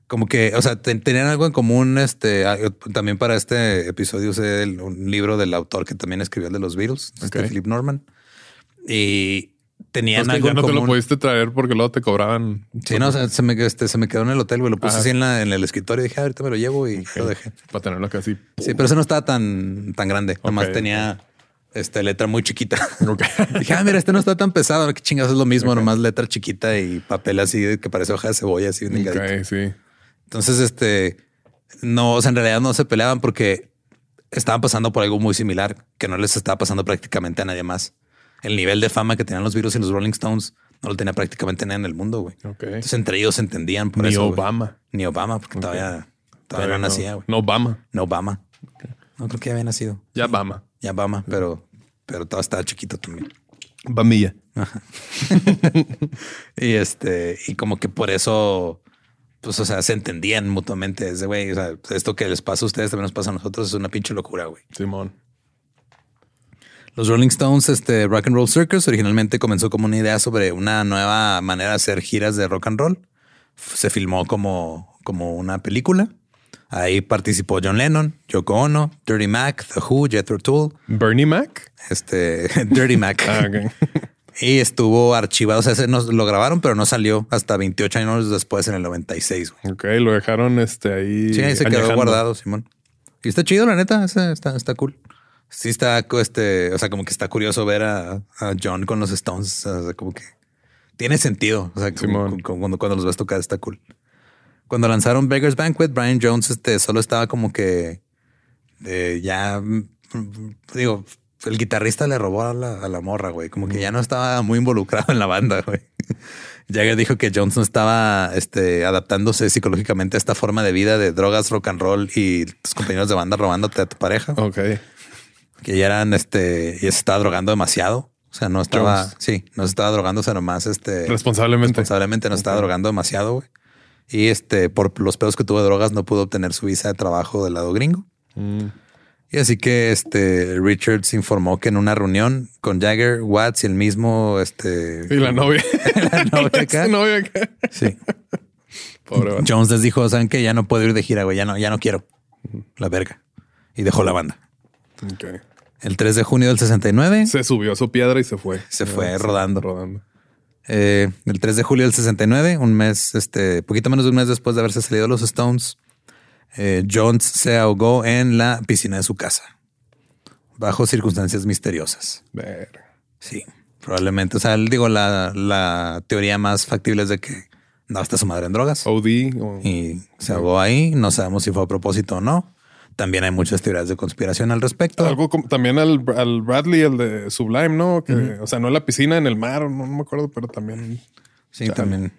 como que, o sea, te- tenían algo en común. Este ah, también para este episodio usé el- un libro del autor que también escribió el de los Beatles, este Ok. Philip Norman, y tenían Pues que algo ya en no te lo pudiste traer porque luego te cobraban. Sí, no, o sea, se me, este, se me quedó en el hotel, güey. Lo puse Ajá. así en, la, en el escritorio y dije, "Ah, ahorita me lo llevo y lo dejé. Para tenerlo casi. Sí, pero eso no estaba tan, tan grande. Nomás Ok. tenía este, letra muy chiquita. Ok. Dije, ah, mira, este no está tan pesado. Qué chingados es lo mismo, nomás letra chiquita y papel así que parece hoja de cebolla, así bien sí. Entonces, este, no, o sea, en realidad no se peleaban porque estaban pasando por algo muy similar que no les estaba pasando prácticamente a nadie más. El nivel de fama que tenían los virus y los Rolling Stones no lo tenía prácticamente nadie en el mundo, güey. Ok. Entonces, entre ellos se entendían por Ni eso. güey. Obama. Ni Obama, porque todavía, todavía no nacía, güey. No Obama. No Obama. No creo que ya había nacido. Ya Obama. Ya Obama, pero, pero todavía estaba chiquito también. Bamilla. Y este, y como que por eso, pues, o sea, se entendían mutuamente. Ese güey, o sea, esto que les pasa a ustedes también nos pasa a nosotros, es una pinche locura, güey. Simón. Los Rolling Stones, este Rock and Roll Circus, originalmente comenzó como una idea sobre una nueva manera de hacer giras de rock and roll. Se filmó como, como una película. Ahí participó John Lennon, Yoko Ono, Dirty Mac, The Who, Jethro Tull, Bernie Mac. este Dirty Mac. Ah. Y estuvo archivado. O sea, ese nos lo grabaron, pero no salió hasta 28 años después, en el 96. güey. ok, lo dejaron este ahí. Sí, ahí se quedó guardado, Simón. Y está chido, la neta. ese Está, está cool. Sí, está este, o sea, como que está curioso ver a, a John con los Stones. O sea, como que tiene sentido. O sea, como- Simón. como cuando, cuando los ves tocar, está cool. Cuando lanzaron Beggar's Banquet, Brian Jones este, solo estaba como que eh, ya, mm, digo, el guitarrista le robó a la, a la morra, güey. Como que ya no estaba muy involucrado en la banda, güey. Jagger dijo que Jones no estaba este, adaptándose psicológicamente a esta forma de vida de drogas, rock and roll y tus compañeros de banda robándote a tu pareja. Ok. Que ya eran, este, y se estaba drogando demasiado. O sea, no estaba, Jones. sí, no se estaba drogando, o sea, nomás este Responsablemente. responsablemente no estaba drogando demasiado, güey. Y este, por los pedos que tuvo de drogas, no pudo obtener su visa de trabajo del lado gringo. Mm. Y así que este Richards informó que en una reunión con Jagger, Watts y el mismo, este, Y la novia. la novia acá. Su novia acá. Sí. Pobre. Jones les dijo, saben que ya no puedo ir de gira, güey, ya no, ya no quiero. La verga. Y dejó la banda. Ok. El 3 de junio del 69, Se subió a su piedra y se fue. Se fue rodando. Rodando. eh, el 3 de julio del 69, un mes, este, poquito menos de un mes después de haberse salido los Stones, eh, Jones se ahogó en la piscina de su casa, bajo circunstancias misteriosas. Verga. Sí, probablemente. O sea, digo, la, la teoría más factible es de que no está su madre en drogas OD. o- y se ahogó ahí. No sabemos si fue a propósito o no. También hay muchas teorías de conspiración al respecto. Algo como también al, al Bradley, el de Sublime, ¿no? Que, O sea, no en la piscina, en el mar, no, no me acuerdo, pero también. Sí, también.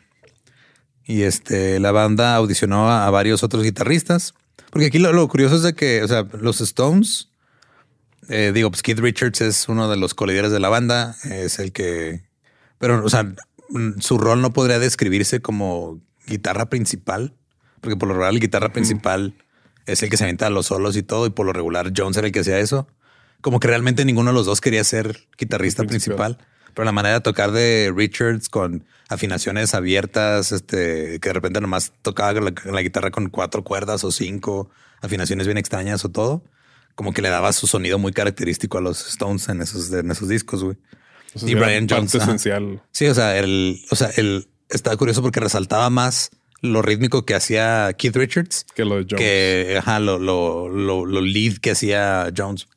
Y este, la banda audicionó a, a varios otros guitarristas. Porque aquí lo, lo curioso es de que, o sea, los Stones, eh, digo, pues Keith Richards es uno de los colíderes de la banda, es el que, pero, o sea, su rol no podría describirse como guitarra principal, porque por lo la guitarra principal es el que se avienta los solos y todo, y por lo regular Jones era el que hacía eso. Como que realmente ninguno de los dos quería ser guitarrista Principal. principal. Pero la manera de tocar de Richards con afinaciones abiertas, este, que de repente nomás tocaba la, la guitarra con cuatro cuerdas o cinco, afinaciones bien extrañas o todo, como que le daba su sonido muy característico a los Stones en esos, en esos discos, güey. o sea, Y Brian Jones, esencial. Sí, o sea, el, o sea, el estaba curioso porque resaltaba más lo rítmico que hacía Keith Richards Que lo de Jones. que ajá, lo, lo, lo, lo lead que hacía Jones.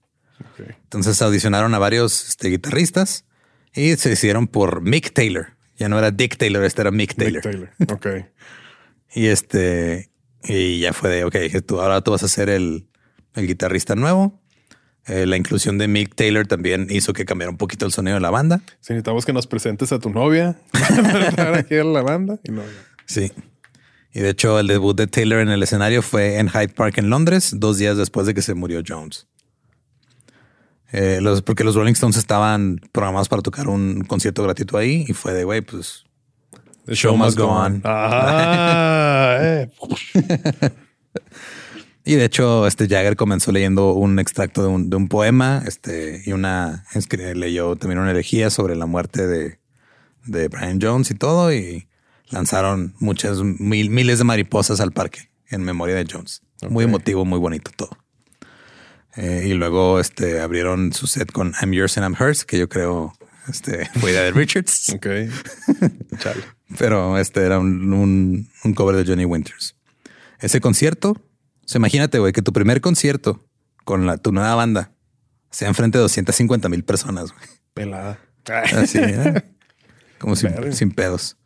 Entonces audicionaron a varios este, guitarristas y se decidieron por Mick Taylor. Ya no era Dick Taylor, este era Mick Taylor. Mick Taylor. Ok. Y este, y ya fue de, ok, tú ahora tú vas a ser el, el guitarrista nuevo. Eh, la inclusión de Mick Taylor también hizo que cambiara un poquito el sonido de la banda. Si necesitamos que nos presentes a tu novia para aquí en la banda. Y no, Sí. Y de hecho, el debut de Taylor en el escenario fue en Hyde Park en Londres, dos días después de que se murió Jones. Eh, los, porque los Rolling Stones estaban programados para tocar un concierto gratuito ahí y fue de, güey, pues The show must go on. Ah, eh. Y de hecho, este Jagger comenzó leyendo un extracto de un, de un poema, este, y una leyó también una elegía sobre la muerte de, de Brian Jones y todo, y lanzaron muchas mil, miles de mariposas al parque en memoria de Jones. Muy emotivo, muy bonito todo. Eh, y luego este, abrieron su set con I'm Yours and I'm Hers, que yo creo este, fue idea de Richards. Ok. Chale. Pero este era un, un- un cover de Johnny Winters. Ese concierto, o sea, imagínate, güey, que tu primer concierto con la, tu nueva banda sea enfrente de 250 mil personas, güey. Pelada. Así, ¿eh? como sin pedos.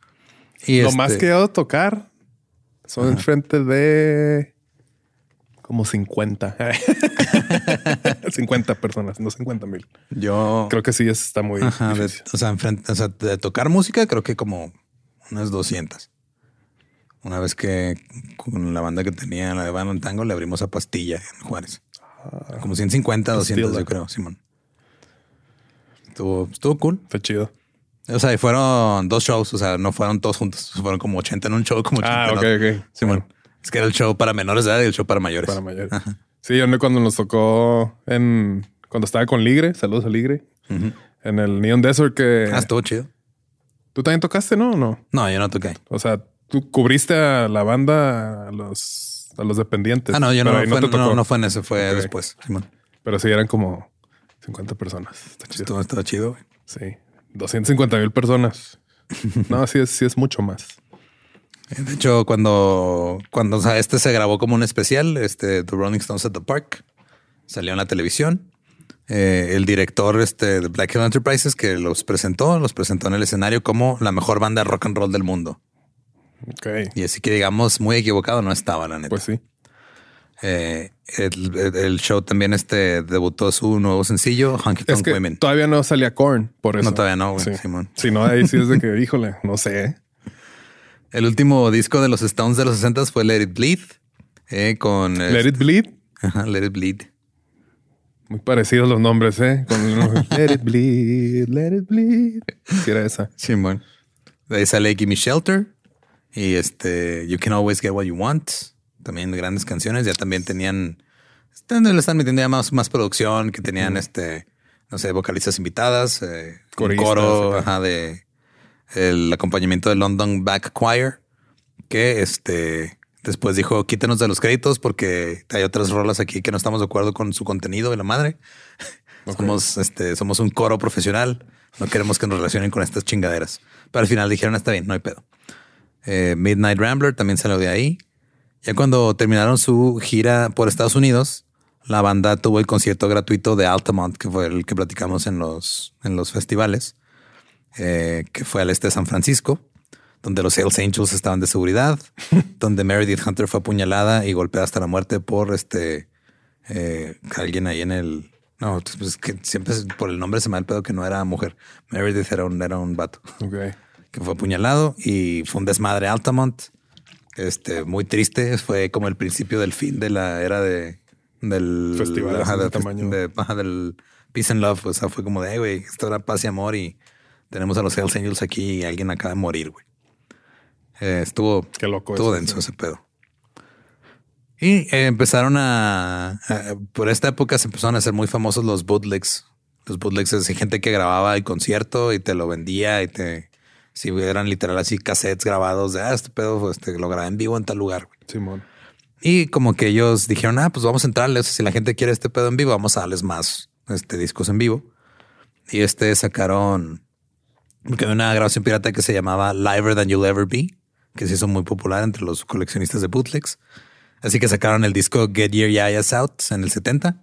Y Lo este- más que he dado tocar son enfrente de como 50. 50 personas, no 50 mil. yo, Creo que sí está muy ajá, de- o sea, enfrente, o sea, de tocar música, creo que como unas 200. Una vez que con la banda que tenía, la de Van Tango, le abrimos a Pastilla en Juárez. Como 150, 200, Pastilla. yo creo, Simón. Estuvo, estuvo cool. Está chido. O sea, y fueron dos shows, o sea, no fueron todos juntos. Fueron como 80 en un show, como 80 Ah, en ok, otro. ok. Simón. Es que era el show para menores de edad y el show para mayores. Para mayores. Sí, yo cuando nos tocó en cuando estaba con Ligre, saludos a Ligre, Ujú. en el Neon Desert que Ah, estuvo chido. tú también tocaste, ¿no? ¿O no? No, yo no toqué. O sea, tú cubriste a la banda a los a los dependientes. Ah, no, yo no, ahí fue, no, no fue en ese, fue Ok. después. Simón. Pero sí eran como 50 personas. Está chido. Estuvo, estuvo chido. güey. Sí. 250 mil personas. No, sí es, sí es mucho más. Eh, De hecho, cuando, cuando o sea, este se grabó como un especial, este The Rolling Stones at the Park, salió en la televisión. Eh, el director este, de Black Hill Enterprises que los presentó, los presentó en el escenario como la mejor banda de rock and roll del mundo. Ok. Y así que digamos, muy equivocado no estaba, la neta. Pues sí. Eh, el, el- show también este debutó su nuevo sencillo, Honky Es Tonk que Women. todavía no salía Korn, por eso. No, todavía no, güey, Sí. Simón. Si no, ahí sí es de que, híjole, no sé. El último disco de los Stones de los 60 fue Let It Bleed. eh, con Let It Bleed. Ajá, Let It Bleed. Muy parecidos los nombres, ¿eh? Con Let It Bleed, Let It Bleed. Sí, era esa. Simón. De ahí sale Gimme Shelter. Y este, You Can Always Get What You Want. También grandes canciones. Ya también tenían. están- Le están metiendo ya más, más producción, que tenían este, no sé, vocalistas invitadas, eh, un coro ajá, de el acompañamiento de London Back Choir, que este después dijo quítenos de los créditos porque hay otras rolas aquí que no estamos de acuerdo con su contenido de la madre. Somos, este, somos un coro profesional. No queremos que nos relacionen con estas chingaderas. Pero al final dijeron, está bien, no hay pedo. Eh, Midnight Rambler también salió de ahí. Ya cuando terminaron su gira por Estados Unidos, la banda tuvo el concierto gratuito de Altamont, que fue el que platicamos en los, en los festivales, eh, que fue al este de San Francisco, donde los Hells Angels estaban de seguridad, donde Meredith Hunter fue apuñalada y golpeada hasta la muerte por este eh, alguien ahí en el. No, pues es que siempre por el nombre se me da el pedo que no era mujer. Meredith era un, era un vato Ok. que fue apuñalado y fue un desmadre Altamont. Este, muy triste. Fue como el principio del fin de la era de del Festivales ajá, de tamaño. de- ajá, del Peace and Love. O sea, fue como de, "Hey, güey, esto era paz y amor y tenemos a los Hells Angels aquí y alguien acaba de morir, güey. Eh, estuvo, Qué loco estuvo eso, denso sí. ese pedo. Y eh, empezaron a, a- Por esta época se empezaron a hacer muy famosos los bootlegs. Los bootlegs es gente que grababa el concierto y te lo vendía y te. Si eran literal así cassettes grabados de ah, este pedo este, lo grabé en vivo en tal lugar. güey". Simón. Y como que ellos dijeron, ah, pues vamos a entrarle. O sea, si la gente quiere este pedo en vivo, vamos a darles más este, discos en vivo. Y este sacaron porque había una grabación pirata que se llamaba Liver Than You'll Ever Be, que se hizo muy popular entre los coleccionistas de bootlegs. Así que sacaron el disco Get Your Yayas Out en el 70.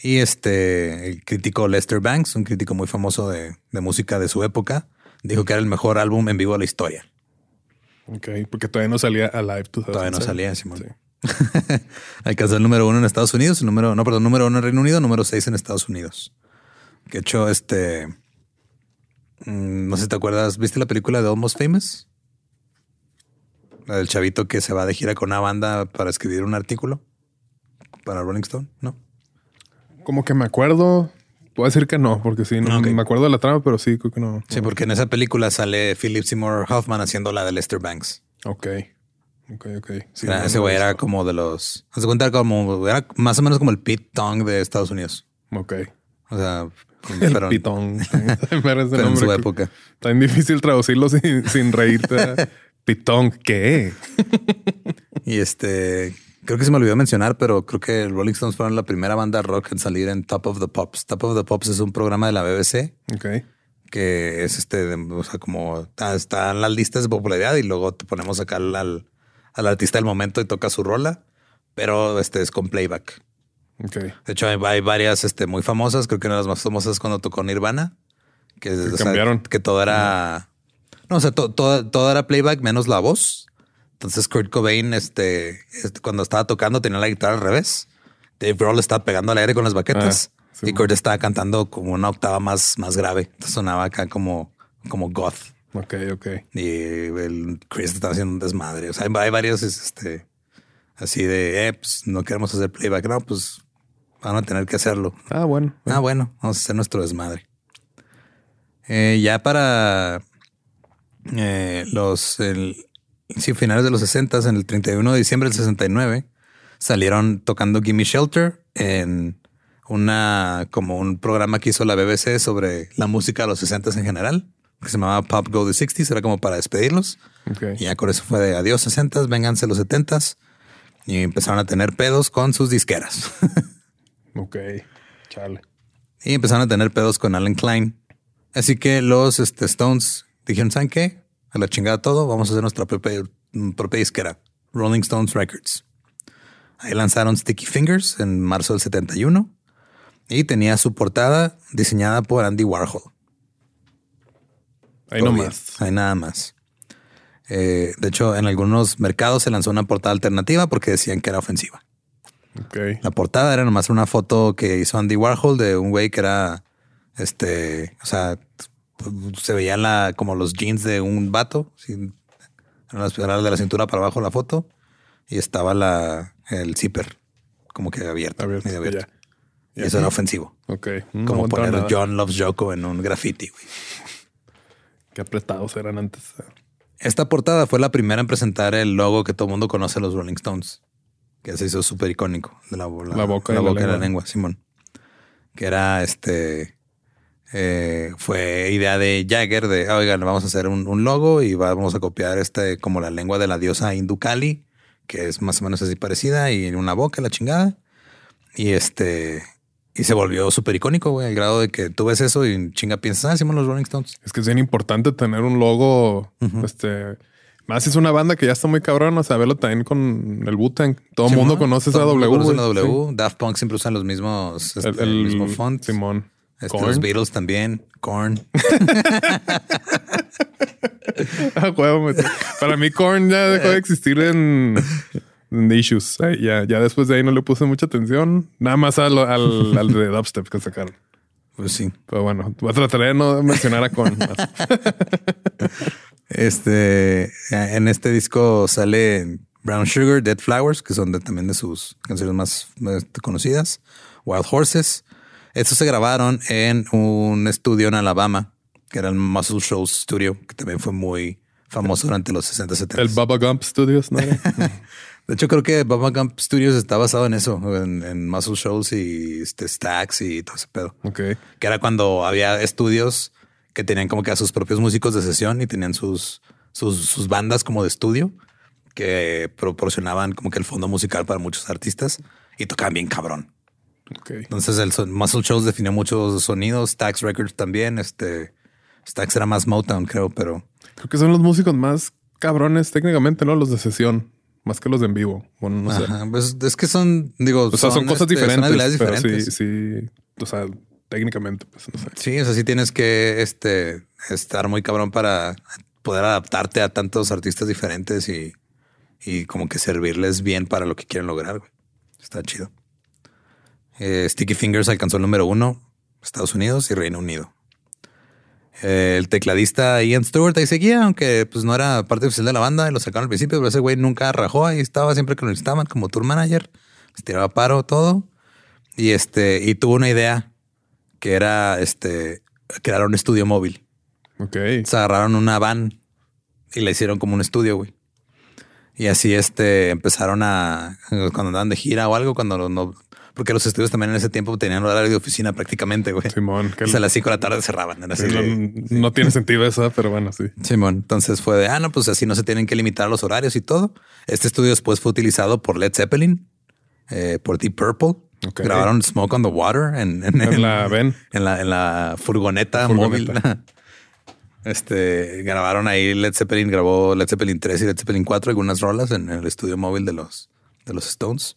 Y este, el crítico Lester Banks, un crítico muy famoso de, de música de su época, dijo que era el mejor álbum en vivo de la historia. Ok, porque todavía no salía Alive 2007. Todavía no salía, Simón. Sí. Alcanzó el número uno en Estados Unidos, el número, no, perdón, número uno en Reino Unido, número seis en Estados Unidos. Que hecho, este. mm, No sé si te acuerdas, ¿viste la película de Almost Famous? La del chavito que se va de gira con una banda para escribir un artículo para Rolling Stone, ¿no? Como que me acuerdo. Puedo decir que no, porque sí, no me acuerdo de la trama, pero sí, creo que no. Sí, porque en esa película sale Philip Seymour Hoffman haciendo la de Lester Banks. Ok. Ok, ok. Sí, Era- no, ese güey era como de los. Haz de cuenta como. Era más o menos como el Pete Tong de Estados Unidos. Ok. O sea, El pero, pitón. Pero en su época. Tan difícil traducirlo sin, sin reírte. pitón, ¿qué? Y este. Creo que se me olvidó mencionar, pero creo que Rolling Stones fueron la primera banda rock en salir en Top of the Pops. Top of the Pops es un programa de la BBC Ok. que es este, o sea, como está, está en las listas de popularidad y luego te ponemos acá al, al, al artista del momento y toca su rola, pero este es con playback. Ok. De hecho, hay, hay varias este, muy famosas. Creo que una de las más famosas es cuando tocó Nirvana, que, sea, cambiaron. que todo era. No, o sea, to- todo, todo era playback menos la voz. Entonces, Kurt Cobain, este, este, cuando estaba tocando, tenía la guitarra al revés. Dave Grohl estaba pegando al aire con las baquetas Ah, sí. y Kurt estaba cantando como una octava más, más grave. Entonces sonaba acá como, como goth. Ok, ok. Y el Chris estaba haciendo un desmadre. O sea, hay, varios este, así de, eh, pues no queremos hacer playback. No, pues van a tener que hacerlo. Ah, bueno. Ah, bueno, vamos a hacer nuestro desmadre. Eh, ya para eh, los el- sí, finales de los 60, en el 31 de diciembre del 69, salieron tocando Gimme Shelter en una como un programa que hizo la BBC sobre la música de los 60 en general, que se llamaba Pop Go the 60s, era como para despedirlos. Y ya con eso fue de adiós 60, vénganse los 70s. Y empezaron a tener pedos con sus disqueras. Ok. Chale. Y empezaron a tener pedos con Alan Klein. Así que los este, Stones dijeron, ¿saben qué? A la chingada todo, vamos a hacer nuestra propia, propia disquera, Rolling Stones Records. Ahí lanzaron Sticky Fingers en marzo del 71 y tenía su portada diseñada por Andy Warhol. Ahí nomás. bien, Ahí nada más. Eh, de hecho, en algunos mercados se lanzó una portada alternativa porque decían que era ofensiva. Ok. La portada era nomás una foto que hizo Andy Warhol de un güey que era este, o sea, se veían la, como los jeans de un vato, sin, era la- era de la cintura para abajo la foto y estaba la, el zipper como que abierto, Abierto, medio abierto. Y eso era ofensivo. Ok. No Como poner nada. John Loves Yoko en un graffiti. güey. Qué apretados eran antes. Esta portada fue la primera en presentar el logo que todo el mundo conoce de los Rolling Stones, que se hizo súper icónico. De la, La boca y la la boca y la lengua, Simón. Que era este. Eh, fue idea de Jagger de, "Ah, oigan, vamos a hacer un, un logo y vamos a copiar este como la lengua de la diosa Hindu Kali, que es más o menos así parecida, y una boca, la chingada. Y este. Y se volvió súper icónico, güey, al grado de que tú ves eso y chinga piensas, ah, hicimos los Rolling Stones. Es que es bien importante tener un logo, este, más es una banda que ya está muy cabrón, o sea, verlo también con el Wu-Tang. Todo el mundo conoce esa todo W. mundo conoce la güey. W. Daft Punk siempre usan los mismos, este, El, el, el- mismo font. Simón. Este, los Beatles también. Ah, me- Para mí, Korn ya dejó de existir en, en Issues. Ay, ya, ya después de ahí no le puse mucha atención. Nada más al, al, al de Dubstep que sacaron. Pues sí. Pero bueno, voy a tratar de no mencionar a Korn. más. Este, en este disco sale Brown Sugar, Dead Flowers, que son de- también de sus canciones más, más conocidas. Wild Horses. Estos se grabaron en un estudio en Alabama, que era el Muscle Shoals Studio, que también fue muy famoso durante los 60, 70. El Baba Gump Studios, ¿no? De hecho, creo que Baba Gump Studios está basado en eso, en, en Muscle Shoals y este, Stacks y todo ese pedo. ok. Que era cuando había estudios que tenían como que a sus propios músicos de sesión y tenían sus, sus, sus bandas como de estudio que proporcionaban como que el fondo musical para muchos artistas y tocaban bien cabrón. Entonces el son- Muscle Shoals definió muchos sonidos, Stax Records también, este Stax era más Motown creo, pero Creo que son los músicos más cabrones técnicamente, ¿no? Los de sesión, más que los de en vivo. Bueno, no sé. ajá, pues, es que son, digo, O sea, son, cosas este, diferentes. habilidades pero diferentes. sí, sí. O sea, técnicamente, pues no sé. Sí, o sea, sí tienes que este, estar muy cabrón para poder adaptarte a tantos artistas diferentes y, y como que servirles bien para lo que quieren lograr. Está chido. Eh, Sticky Fingers alcanzó el número uno, Estados Unidos y Reino Unido. Eh, el tecladista Ian Stewart ahí seguía, aunque pues no era parte oficial de la banda, y lo sacaron al principio, pero ese güey nunca rajó, ahí estaba siempre que lo necesitaban como tour manager, se tiraba paro todo. Y este, y tuvo una idea que era este crear un estudio móvil. Ok. Se agarraron una van y la hicieron como un estudio, güey. Y así este empezaron a cuando andaban de gira o algo, cuando no, porque los estudios también en ese tiempo tenían horario de oficina prácticamente, güey. Simón, que O sea, a las 5 de la tarde cerraban. Era así no, de- no tiene sentido eso, pero bueno, sí. Simón. Entonces fue de, ah, no, pues así no se tienen que limitar los horarios y todo. Este estudio después fue utilizado por Led Zeppelin, eh, por Deep Purple. Grabaron Smoke on the Water en, en- En la ven. en la, en la furgoneta, Furgoneta. móvil. Este grabaron ahí Led Zeppelin, grabó Led Zeppelin 3 y Led Zeppelin 4, algunas rolas en el estudio móvil de los, de los Stones.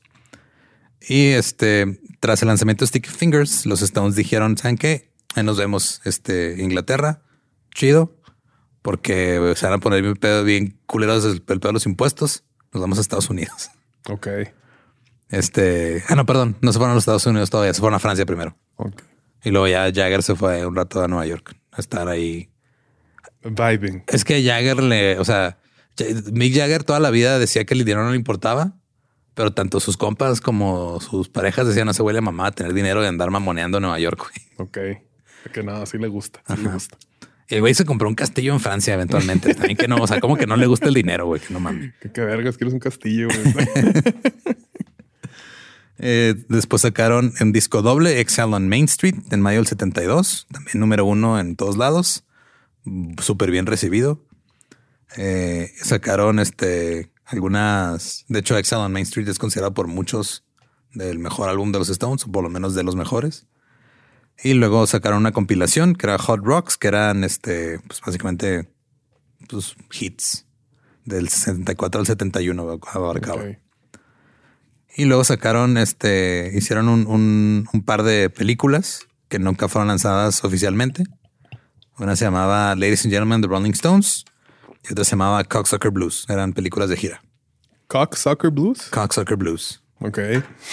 Y este, tras el lanzamiento de Sticky Fingers, los Stones dijeron: ¿Saben qué? Ahí nos vemos, este, Inglaterra, chido, porque se van a poner bien, pedo, bien culeros el, pedo de los impuestos. Nos vamos a Estados Unidos. Ok. Este, ah, no, perdón, no se fueron a los Estados Unidos todavía, se fueron a Francia primero. ok. Y luego ya Jagger se fue un rato a Nueva York a estar ahí. Vibing. Es que Jagger le, o sea, Mick Jagger toda la vida decía que el dinero no le importaba, pero tanto sus compas como sus parejas decían no se huele a mamá a tener dinero y andar mamoneando en Nueva York. güey". Ok. Que nada, sí le gusta. Sí le gusta. Y el güey se compró un castillo en Francia eventualmente. También que no, o sea, como que no le gusta el dinero, güey, que no mames. ¿Qué, qué vergas? ¿Quieres un castillo? güey? Eh, después sacaron en disco doble Exile on Main Street en mayo del 72, también número uno en todos lados, súper bien recibido. Eh, sacaron este algunas, de hecho Exile on Main Street es considerado por muchos del mejor álbum de los Stones, o por lo menos de los mejores. Y luego sacaron una compilación que era Hot Rocks, que eran este, pues básicamente pues, hits del 64 al 71 abarcaba. Ok. Y luego sacaron, este, hicieron un, un- un par de películas que nunca fueron lanzadas oficialmente. Una se llamaba Ladies and Gentlemen, The Rolling Stones. Y otra se llamaba Cocksucker Blues. Eran películas de gira. Cock Soccer Blues. Cocksucker Blues. Ok.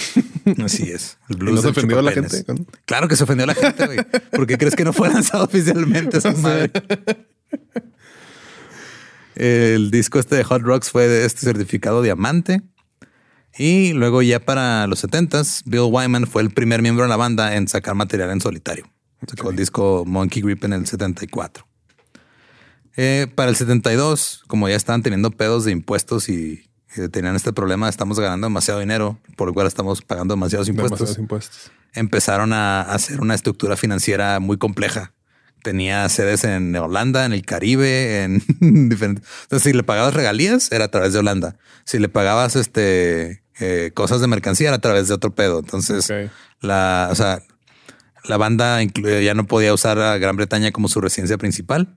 Así es. El ¿Y blues no se ofendió a la gente? Claro que se ofendió a la gente, güey. ¿Por qué crees que no fue lanzado oficialmente esa madre? El disco este de Hot Rocks fue de este certificado diamante. Y luego ya para los 70s, Bill Wyman fue el primer miembro de la banda en sacar material en solitario. Sacó el disco Monkey Grip en el 74. Eh, para el 72, como ya estaban teniendo pedos de impuestos y, tenían este problema, estamos ganando demasiado dinero, por lo cual estamos pagando demasiados impuestos Demasiados impuestos. empezaron a hacer una estructura financiera muy compleja. Tenía sedes en Holanda, en el Caribe, en diferentes. Entonces, si le pagabas regalías, era a través de Holanda. Si le pagabas este eh, cosas de mercancía, era a través de otro pedo. Entonces, la, o sea, la banda ya no podía usar a Gran Bretaña como su residencia principal.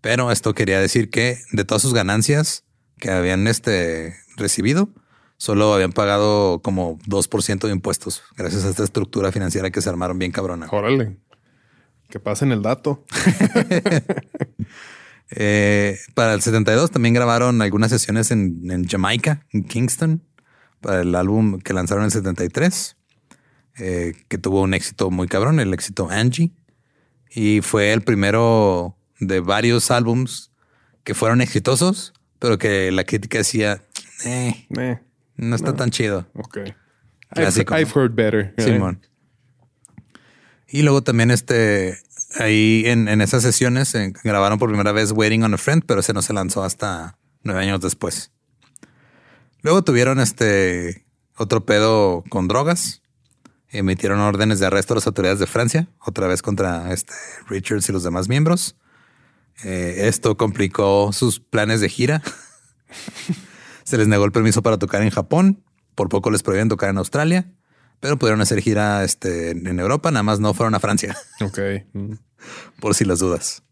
Pero esto quería decir que de todas sus ganancias que habían este, recibido, solo habían pagado como 2% de impuestos gracias a esta estructura financiera que se armaron bien cabrona. Órale. Que pasen el dato. Eh, para el 72 también grabaron algunas sesiones en, en Jamaica, en Kingston, para el álbum que lanzaron en el 73, eh, que tuvo un éxito muy cabrón, el éxito Angie. Y fue el primero de varios álbums que fueron exitosos, pero que la crítica decía, eh, Eh, no está tan chido. ok. I've, Clásico. I've heard better. eh. Simón. Y luego también este ahí en, en esas sesiones eh, grabaron por primera vez Waiting on a Friend, pero ese no se lanzó hasta nueve años después. Luego tuvieron este otro pedo con drogas. Emitieron órdenes de arresto a las autoridades de Francia, otra vez contra este Richards y los demás miembros. Eh, esto complicó sus planes de gira. Se les negó el permiso para tocar en Japón. Por poco les prohibieron tocar en Australia, pero pudieron hacer gira este, en Europa, nada más no fueron a Francia, Ok. Mm. por si las dudas.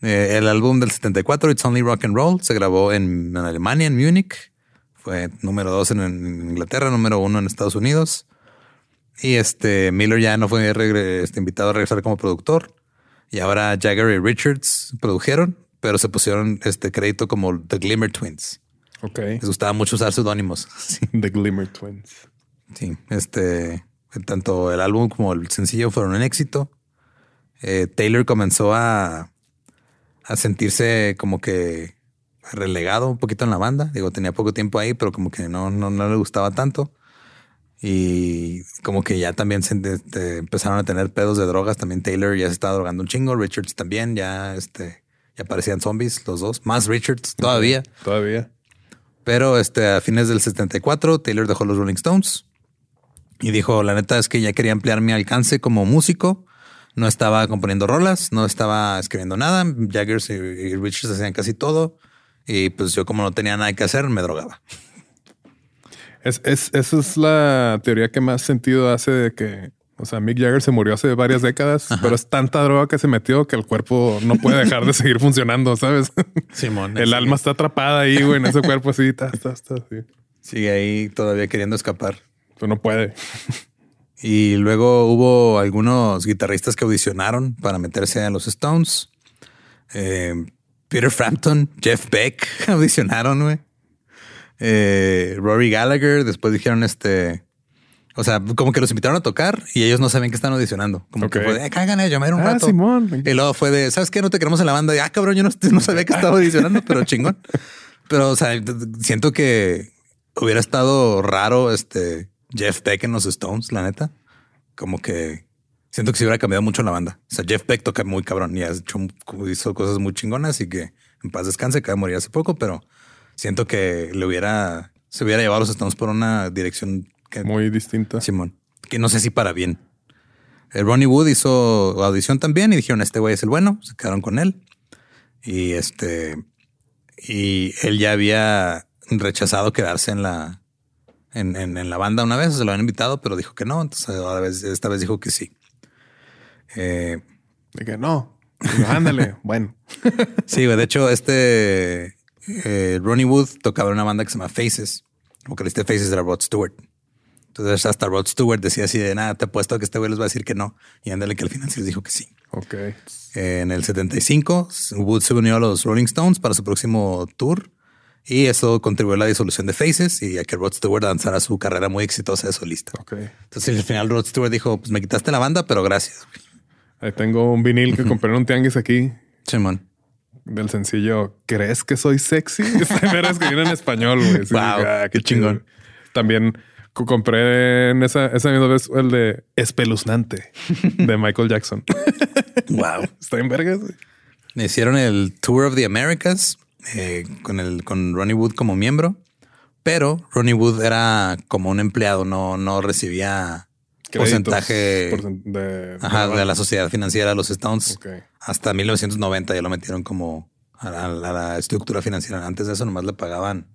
Eh, el álbum del 74, It's Only Rock and Roll, se grabó en, en Alemania, en Múnich. Fue número dos en, en Inglaterra, número uno en Estados Unidos. Y este Miller ya no fue este, invitado a regresar como productor. Y ahora Jagger y Richards produjeron, pero se pusieron este crédito como The Glimmer Twins. Ok. Les gustaba mucho usar seudónimos. The Glimmer Twins. Sí, este, tanto el álbum como el sencillo fueron un éxito. Eh, Taylor comenzó a, a sentirse como que relegado un poquito en la banda. Digo, tenía poco tiempo ahí, pero como que no, no, no le gustaba tanto. Y como que ya también se, este, empezaron a tener pedos de drogas. También Taylor ya se estaba drogando un chingo. Richards también ya, este, ya parecían zombies los dos. Más Richards todavía. Todavía. Pero este, a fines del 74, Taylor dejó los Rolling Stones y dijo, la neta es que ya quería ampliar mi alcance como músico. No estaba componiendo rolas, no estaba escribiendo nada. Jaggers y Richards hacían casi todo. Y pues yo como no tenía nada que hacer, me drogaba. Es, es, esa es la teoría que más sentido hace de que, o sea, Mick Jagger se murió hace varias décadas, pero es tanta droga que se metió que el cuerpo no puede dejar de seguir funcionando, ¿sabes? Simón. el alma está atrapada ahí, güey, en ese cuerpo así, está, está, está, sí. Sigue ahí todavía queriendo escapar. Pero no puede. Y luego hubo algunos guitarristas que audicionaron para meterse a los Stones. Eh, Peter Frampton, Jeff Beck audicionaron, güey. Eh, Rory Gallagher, después dijeron este. O sea, como que los invitaron a tocar y ellos no sabían que están audicionando. Como que fue de, "Eh, a llamar un Ah, rato. Simón. Y luego fue de, ¿sabes qué? No te queremos en la banda. Y, ah, cabrón, yo no, no sabía que estaba audicionando, pero chingón. Pero, o sea, siento que hubiera estado raro este Jeff Beck en los Stones, la neta. Como que siento que se hubiera cambiado mucho la banda. O sea, Jeff Beck toca muy cabrón y ha hecho, hizo cosas muy chingonas y que en paz descanse, acaba de morir hace poco, pero siento que le hubiera, se hubiera llevado los Stones por una dirección que Muy distinta. Simón, que no sé si para bien. El Ronnie Wood hizo audición también y dijeron, este güey es el bueno, se quedaron con él. Y este, y él ya había rechazado quedarse en la, en, en- en la banda una vez, se lo habían invitado, pero dijo que no, entonces vez- esta vez dijo que sí. Eh, De que no. Ándale. bueno. sí, güey, de hecho, este eh, Ronnie Wood tocaba en una banda que se llama Faces. Vocalista de Faces era Rod Stewart. Entonces hasta Rod Stewart decía así de nada, te apuesto que este güey les va a decir que no. Y ándale que al final sí les dijo que sí. Ok. En el 75, Wood se unió a los Rolling Stones para su próximo tour. Y eso contribuyó a la disolución de Faces y a que Rod Stewart avanzara su carrera muy exitosa de solista. Ok. Entonces al final Rod Stewart dijo, pues me quitaste la banda, pero gracias. Ahí tengo un vinil que compré en un tianguis aquí Simón. Del sencillo ¿Crees que soy sexy? Esta primera vez que viene en español, güey. Sí, Wow, ah, qué chingón. También co- compré en esa, esa misma vez el de Espeluznante de Michael Jackson. Wow. Está en vergas. güey. Hicieron el Tour of the Americas eh, con, el, con Ronnie Wood como miembro, pero Ronnie Wood era como un empleado, no, no recibía porcentaje de, ajá, de la sociedad financiera de los Stones. Hasta 1990 ya lo metieron como a la, a la estructura financiera. Antes de eso nomás le pagaban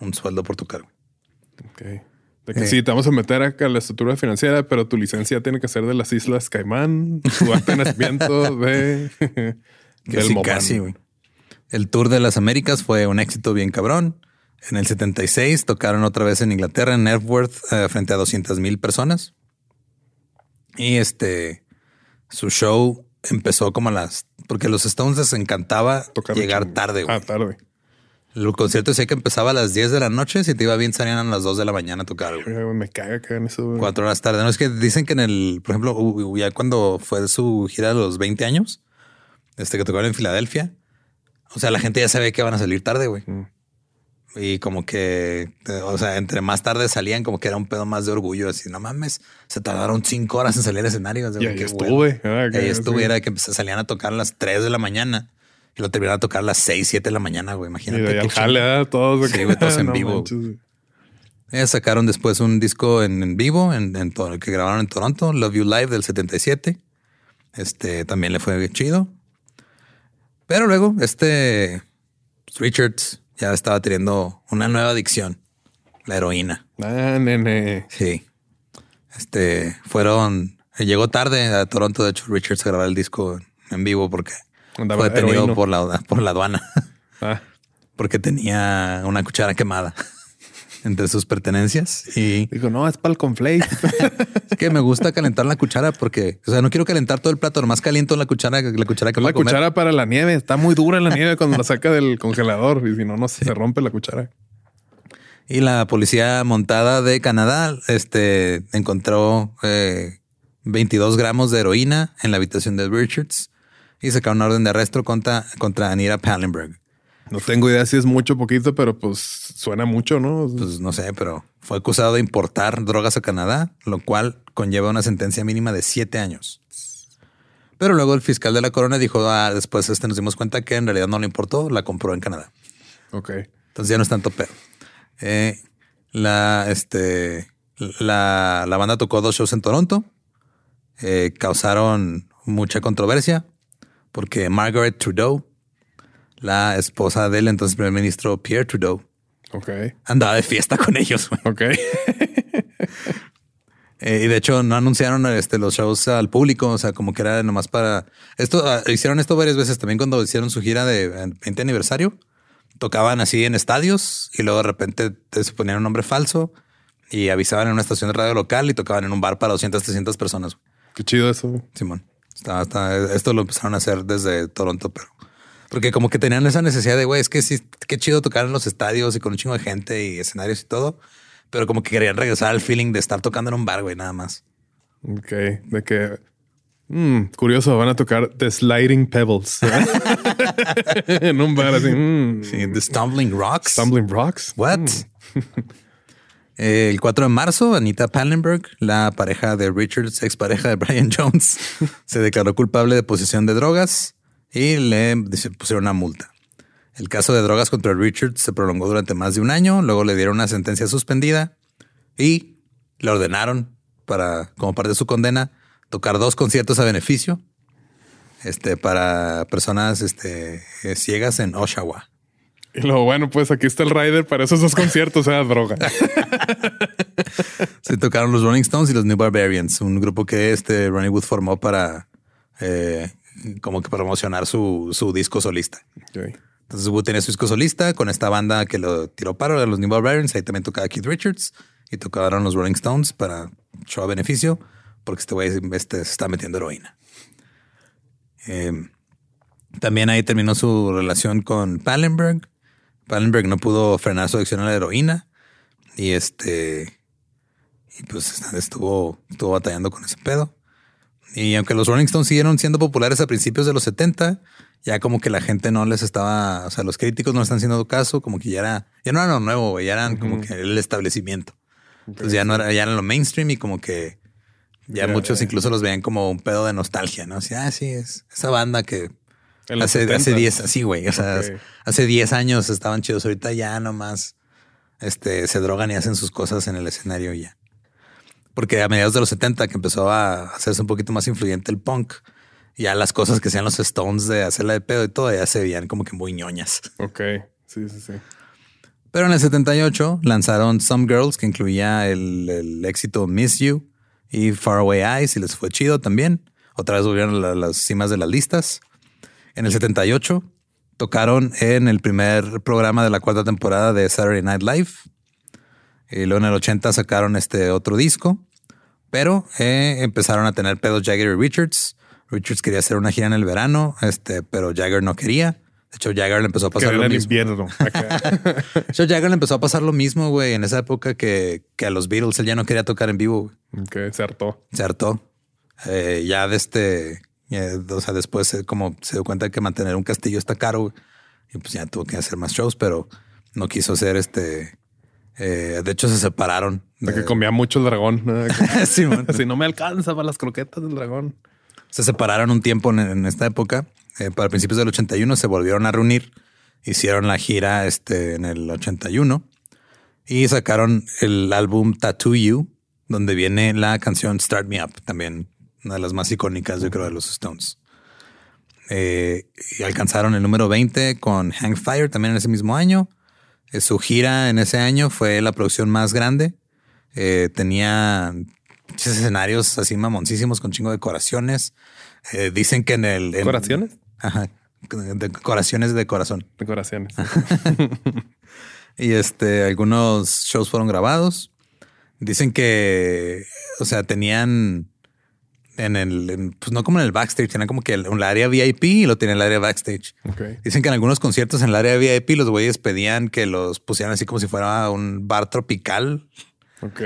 un sueldo por. Ok. De que Eh. sí, te vamos a meter acá a la estructura financiera, pero tu licencia tiene que ser de las Islas Caimán, tu acta de nacimiento de... Del sí, casi, güey. El Tour de las Américas fue un éxito bien cabrón. En el 76 tocaron otra vez en Inglaterra, en Nerfworth, eh, frente a 200 mil personas. Y este, su show empezó como a las... Porque a los Stones les encantaba Tocar llegar tarde, güey. Ah, tarde. El concierto decía que empezaba a las 10 de la noche. Si te iba bien, salían a las 2 de la mañana a tocar, güey. Me caga que hagan eso. güey. Cuatro horas tarde. No es que dicen que en el, por ejemplo, ya cuando fue su gira de los 20 años, este que tocaron en Filadelfia, o sea, la gente ya sabía que van a salir tarde, güey. Mm. Y como que, eh, o sea, entre más tarde salían, como que era un pedo más de orgullo. Así, no mames, se tardaron cinco horas en salir al escenario. Y ahí estuve. Ah, Y ahí estuve, era que pues, salían a tocar a las 3 de la mañana y lo terminaron a tocar a las 6, 7 de la mañana, güey. Y Imagínate. de qué al jale, todos. Sí, güey, todos en No vivo. manches. Ellos sacaron después un disco en, en vivo en, en to- que grabaron en Toronto, Love You Live del 77. Este también le fue chido. Pero luego, este Richards ya estaba teniendo una nueva adicción, la heroína. Ah, nene. Sí. Este fueron, llegó tarde a Toronto, de hecho, Richards a grabar el disco en vivo porque Andaba fue detenido heroíno. por la, por la aduana Ah, porque tenía una cuchara quemada entre sus pertenencias y dijo, no, es para el conflate. Es que me gusta calentar la cuchara porque, o sea, no quiero calentar todo el plato, nomás caliento la cuchara, la cuchara que Es voy la a comer. cuchara para la nieve. Está muy dura la nieve cuando la saca del congelador. Y si no, no se rompe la cuchara. Y la policía montada de Canadá este, encontró 22 eh, gramos de heroína en la habitación de Richards y sacaron una orden de arresto contra, contra Anita Pallenberg. No tengo idea si es mucho o poquito, pero pues suena mucho, ¿no? Pues no sé, pero fue acusado de importar drogas a Canadá, lo cual conlleva una sentencia mínima de siete años. Pero luego el fiscal de la corona dijo, ah, después este nos dimos cuenta que en realidad no le importó, la compró en Canadá. Ok. Entonces ya no es tanto pedo. Eh, la, este, la, la, banda tocó dos shows en Toronto. Eh, causaron mucha controversia porque Margaret Trudeau, la esposa del entonces primer ministro Pierre Trudeau, okay. andaba de fiesta con ellos. Ok. Eh, y de hecho no anunciaron este, los shows al público, o sea, como que era nomás para... Esto ah, hicieron esto varias veces también cuando hicieron su gira de 20 aniversario. Tocaban así en estadios y luego de repente se ponían un nombre falso y avisaban en una estación de radio local y tocaban en un bar para 200, 300 personas. Qué chido eso. Simón. esto lo empezaron a hacer desde Toronto, pero porque como que tenían esa necesidad de güey, es que sí, qué chido tocar en los estadios y con un chingo de gente y escenarios y todo pero como que querían regresar al feeling de estar tocando en un bar, güey, nada más. Ok, de que mm, curioso, van a tocar The Sliding Pebbles en un bar así. Mm. Sí, The Stumbling Rocks. Stumbling Rocks. What? Mm. el 4 de marzo, Anita Pallenberg, la pareja de Richards, expareja de Brian Jones, se declaró culpable de posesión de drogas y le pusieron una multa. El caso de drogas contra Richard se prolongó durante más de un año, luego le dieron una sentencia suspendida y le ordenaron para, como parte de su condena, tocar dos conciertos a beneficio este, para personas este, eh, ciegas en Oshawa. Y luego, bueno, pues aquí está el rider para esos dos conciertos, era droga. se tocaron los Rolling Stones y los New Barbarians, un grupo que este Ronnie Wood formó para eh, como que promocionar su, su disco solista. Entonces Wood tenía su disco solista con esta banda que lo tiró para los New Barbarians. Ahí también tocaba Keith Richards y tocaron los Rolling Stones para show a beneficio porque este güey este, se está metiendo heroína. Em, también ahí terminó su relación con Pallenberg. Pallenberg no pudo frenar su adicción a la heroína y este y pues estuvo, estuvo batallando con ese pedo. Y aunque los Rolling Stones siguieron siendo populares a principios de los 70, ya como que la gente no les estaba, o sea, los críticos no están haciendo caso, como que ya era, ya no era lo nuevo, ya eran como que el establecimiento. Entonces ya no era, ya era lo mainstream y como que ya muchos incluso los veían como un pedo de nostalgia, ¿no? Así, ah, sí, es esa banda que hace, hace 10, así, güey. O sea, hace 10 años estaban chidos. Ahorita ya nomás este, se drogan y hacen sus cosas en el escenario ya. Porque a mediados de los 70 que empezó a hacerse un poquito más influyente el punk, ya las cosas que hacían los Stones de hacerla de pedo y todo ya se veían como que muy ñoñas. Ok, sí, sí, sí. Pero en el 78 lanzaron Some Girls, que incluía el, éxito Miss You y Far Away Eyes, y les fue chido también. Otra vez volvieron a las cimas de las listas. En el 78 tocaron en el primer programa de la cuarta temporada de Saturday Night Live. Y luego en el 80 sacaron este otro disco, pero eh, empezaron a tener pedos Jagger y Richards Richards quería hacer una gira en el verano, este, pero Jagger no quería. De hecho, Jagger le empezó a pasar lo mismo. invierno. de hecho, Jagger le empezó a pasar lo mismo, güey, en esa época que, que, a los Beatles él ya no quería tocar en vivo. Que se hartó. Se hartó. Eh, ya de este, eh, o sea, después eh, como se dio cuenta que mantener un castillo está caro y pues ya tuvo que hacer más shows, pero no quiso hacer este. De hecho, se separaron. De que comía mucho el dragón. sí, si no me alcanza para las croquetas del dragón se separaron un tiempo en, esta época. Eh, para principios del 81 se volvieron a reunir, hicieron la gira este, en el 81 y sacaron el álbum Tattoo You, donde viene la canción Start Me Up, también una de las más icónicas, yo creo, de los Stones. Eh, y alcanzaron el número 20 con Hang Fire también en ese mismo año. Eh, su gira en ese año fue la producción más grande. tenía escenarios así mamoncísimos con chingo de decoraciones. Eh, dicen que en el. ¿Decoraciones? Ajá. Decoraciones de corazón. Decoraciones. y este, algunos shows fueron grabados. Dicen que, o sea, tenían en el, pues no como en el backstage, tenía como que el, área VIP y lo tenía el área backstage. Dicen que en algunos conciertos en el área VIP los güeyes pedían que los pusieran así como si fuera un bar tropical. Ok.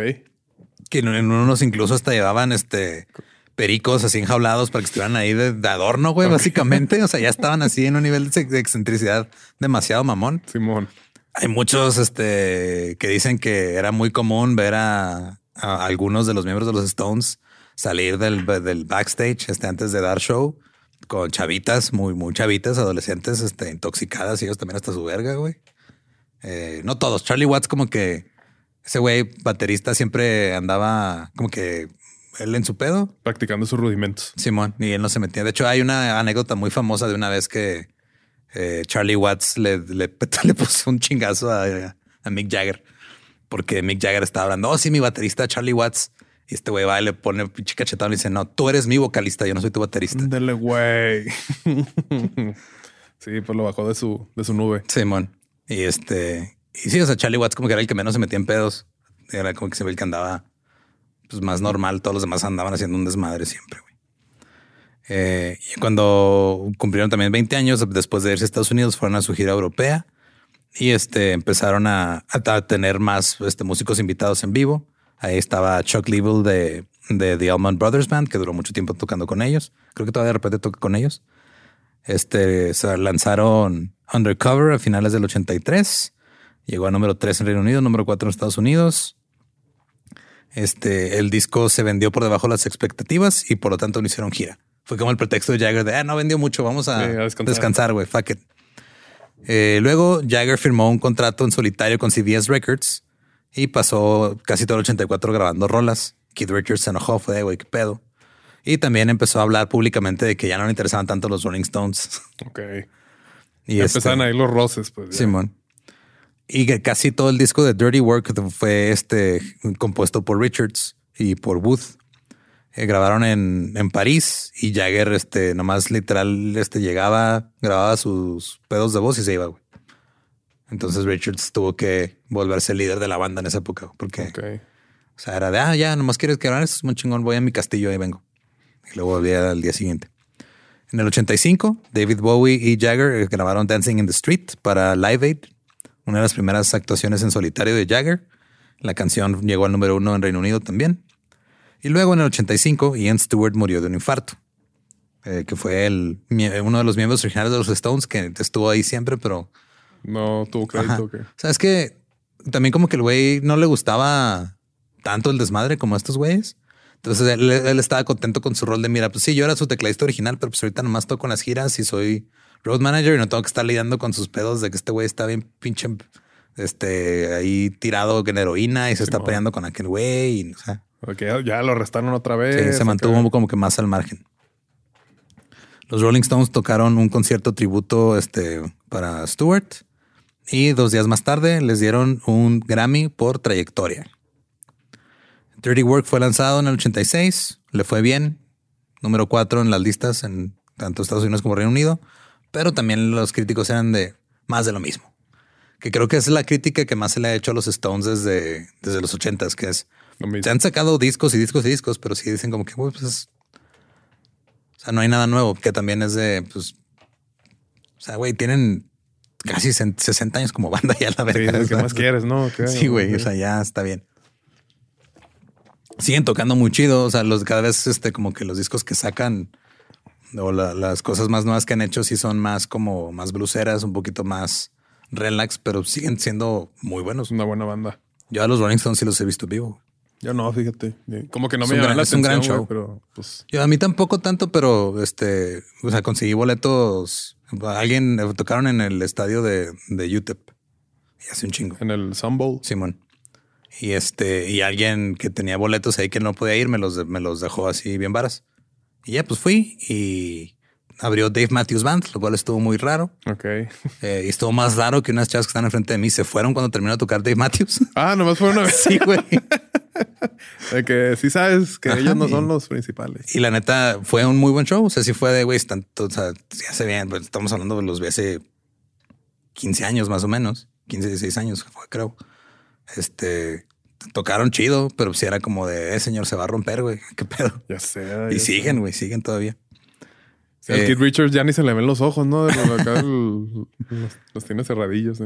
Que en, unos incluso hasta llevaban este pericos así enjaulados para que estuvieran ahí de, adorno, güey, básicamente. O sea, ya estaban así en un nivel de, excentricidad demasiado mamón. Simón. Hay muchos este, que dicen que era muy común ver a, a algunos de los miembros de los Stones salir del, del backstage este, antes de dar show con chavitas, muy, muy chavitas, adolescentes, este, intoxicadas y ellos también hasta su verga, güey. Eh, no todos. Charlie Watts como que ese güey baterista siempre andaba como que él en su pedo. Practicando sus rudimentos. Simón, y él no se metía. De hecho, hay una anécdota muy famosa de una vez que eh, Charlie Watts le, le, puso un chingazo a, a Mick Jagger porque Mick Jagger estaba hablando. Oh, sí, mi baterista Charlie Watts y este güey va y le pone pinche cachetado y dice, no, tú eres mi vocalista, yo no soy tu baterista. Dele, güey. sí, pues lo bajó de su, de su nube. Simón. Y este, y sí, o sea, Charlie Watts como que era el que menos se metía en pedos. Era como que se ve el que andaba pues más normal. Todos los demás andaban haciendo un desmadre siempre, güey. Eh, y cuando cumplieron también 20 años después de irse a Estados Unidos, fueron a su gira europea y este empezaron a, a tener más este, músicos invitados en vivo. Ahí estaba Chuck Leavell de, de The Allman Brothers Band, que duró mucho tiempo tocando con ellos. Creo que todavía de repente toca con ellos. Este, se lanzaron Undercover a finales del 83. Llegó a número 3 en Reino Unido, número 4 en Estados Unidos. Este, el disco se vendió por debajo de las expectativas y por lo tanto no hicieron gira. Fue como el pretexto de Jagger de, ah, no vendió mucho, vamos a, descansar, güey, fuck it. Eh, luego Jagger firmó un contrato en solitario con CBS Records y pasó casi todo el 84 grabando rolas. Keith Richards se enojó, fue de güey, qué pedo. Y también empezó a hablar públicamente de que ya no le interesaban tanto los Rolling Stones. Ok. Y empezaron este, ahí los roces, pues. Simón. Y que casi todo el disco de Dirty Work fue este compuesto por Richards y por Booth. Eh, grabaron en, en, París y Jagger, este, nomás literal, este, llegaba, grababa sus pedos de voz y se iba, güey. Entonces Richards tuvo que volverse el líder de la banda en esa época porque, o sea, era de, ah, ya, nomás quieres que esto es muy chingón, voy a mi castillo, ahí vengo. Y luego volví al día siguiente. En el 85, David Bowie y Jagger grabaron Dancing in the Street para Live Aid, una de las primeras actuaciones en solitario de Jagger. La canción llegó al número uno en Reino Unido también. Y luego en el 85, Ian Stewart murió de un infarto, eh, que fue el, uno de los miembros originales de los Stones que estuvo ahí siempre, pero no tuvo crédito. O sea, es que también como que el güey no le gustaba tanto el desmadre como a estos güeyes. Entonces él, estaba contento con su rol de mira, pues sí, yo era su tecladista original, pero pues ahorita nomás toco en las giras y soy road manager y no tengo que estar lidiando con sus pedos de que este güey está bien pinche este ahí tirado en heroína y se está peleando con aquel güey. Y, o sea, ya lo arrestaron otra vez. se mantuvo como que más al margen. Los Rolling Stones tocaron un concierto tributo este, para Stewart y dos días más tarde les dieron un Grammy por trayectoria. Dirty Work fue lanzado en el 86, le fue bien, número 4 en las listas en tanto Estados Unidos como Reino Unido, pero también los críticos eran de más de lo mismo. Que creo que es la crítica que más se le ha hecho a los Stones desde, desde los 80s, que es se han sacado discos y discos y discos, pero sí dicen como que, pues, o sea, no hay nada nuevo, que también es de, pues, o sea, güey, tienen casi 60 años como banda ya la verdad. Sí, ¿Qué más quieres, no? Sí, güey. O sea, ya está bien. Siguen tocando muy chido. O sea, los cada vez este, como que los discos que sacan o las cosas más nuevas que han hecho sí son más como más bluseras, un poquito más relax, pero siguen siendo muy buenos. Una buena banda. Yo a los Rolling Stones sí los he visto vivo. Yo no, fíjate. Como que no me llama la atención. un gran show. pero pues... Yo a mí tampoco tanto, pero este, o sea, conseguí boletos Alguien tocaron en el estadio de, de UTEP. Y hace un chingo. En el Sun Bowl. Simón. Y este, y alguien que tenía boletos ahí que no podía ir, me los, me los dejó así bien varas. Y ya pues fui y abrió Dave Matthews Band, lo cual estuvo muy raro. Ok. Eh, y estuvo más raro que unas chavas que están enfrente de mí se fueron cuando terminó de tocar Dave Matthews. Ah, nomás fue una vez. sí, güey. de que sí sabes que ellos no son los principales. Y la neta fue un muy buen show. O sea, sí fue de güey, tanto, o sea, ya se bien. Pues, estamos hablando de los vi hace 15 años más o menos, 15, 16 años, fue, creo. Este tocaron chido, pero si era como de, eh, señor, se va a romper, güey. ¿Qué pedo? Ya sé. Y siguen, güey, siguen todavía. Sí, al Eh, Kid Richards ya ni se le ven los ojos, ¿no? De lo de acá el- los, los tiene cerradillos, sí.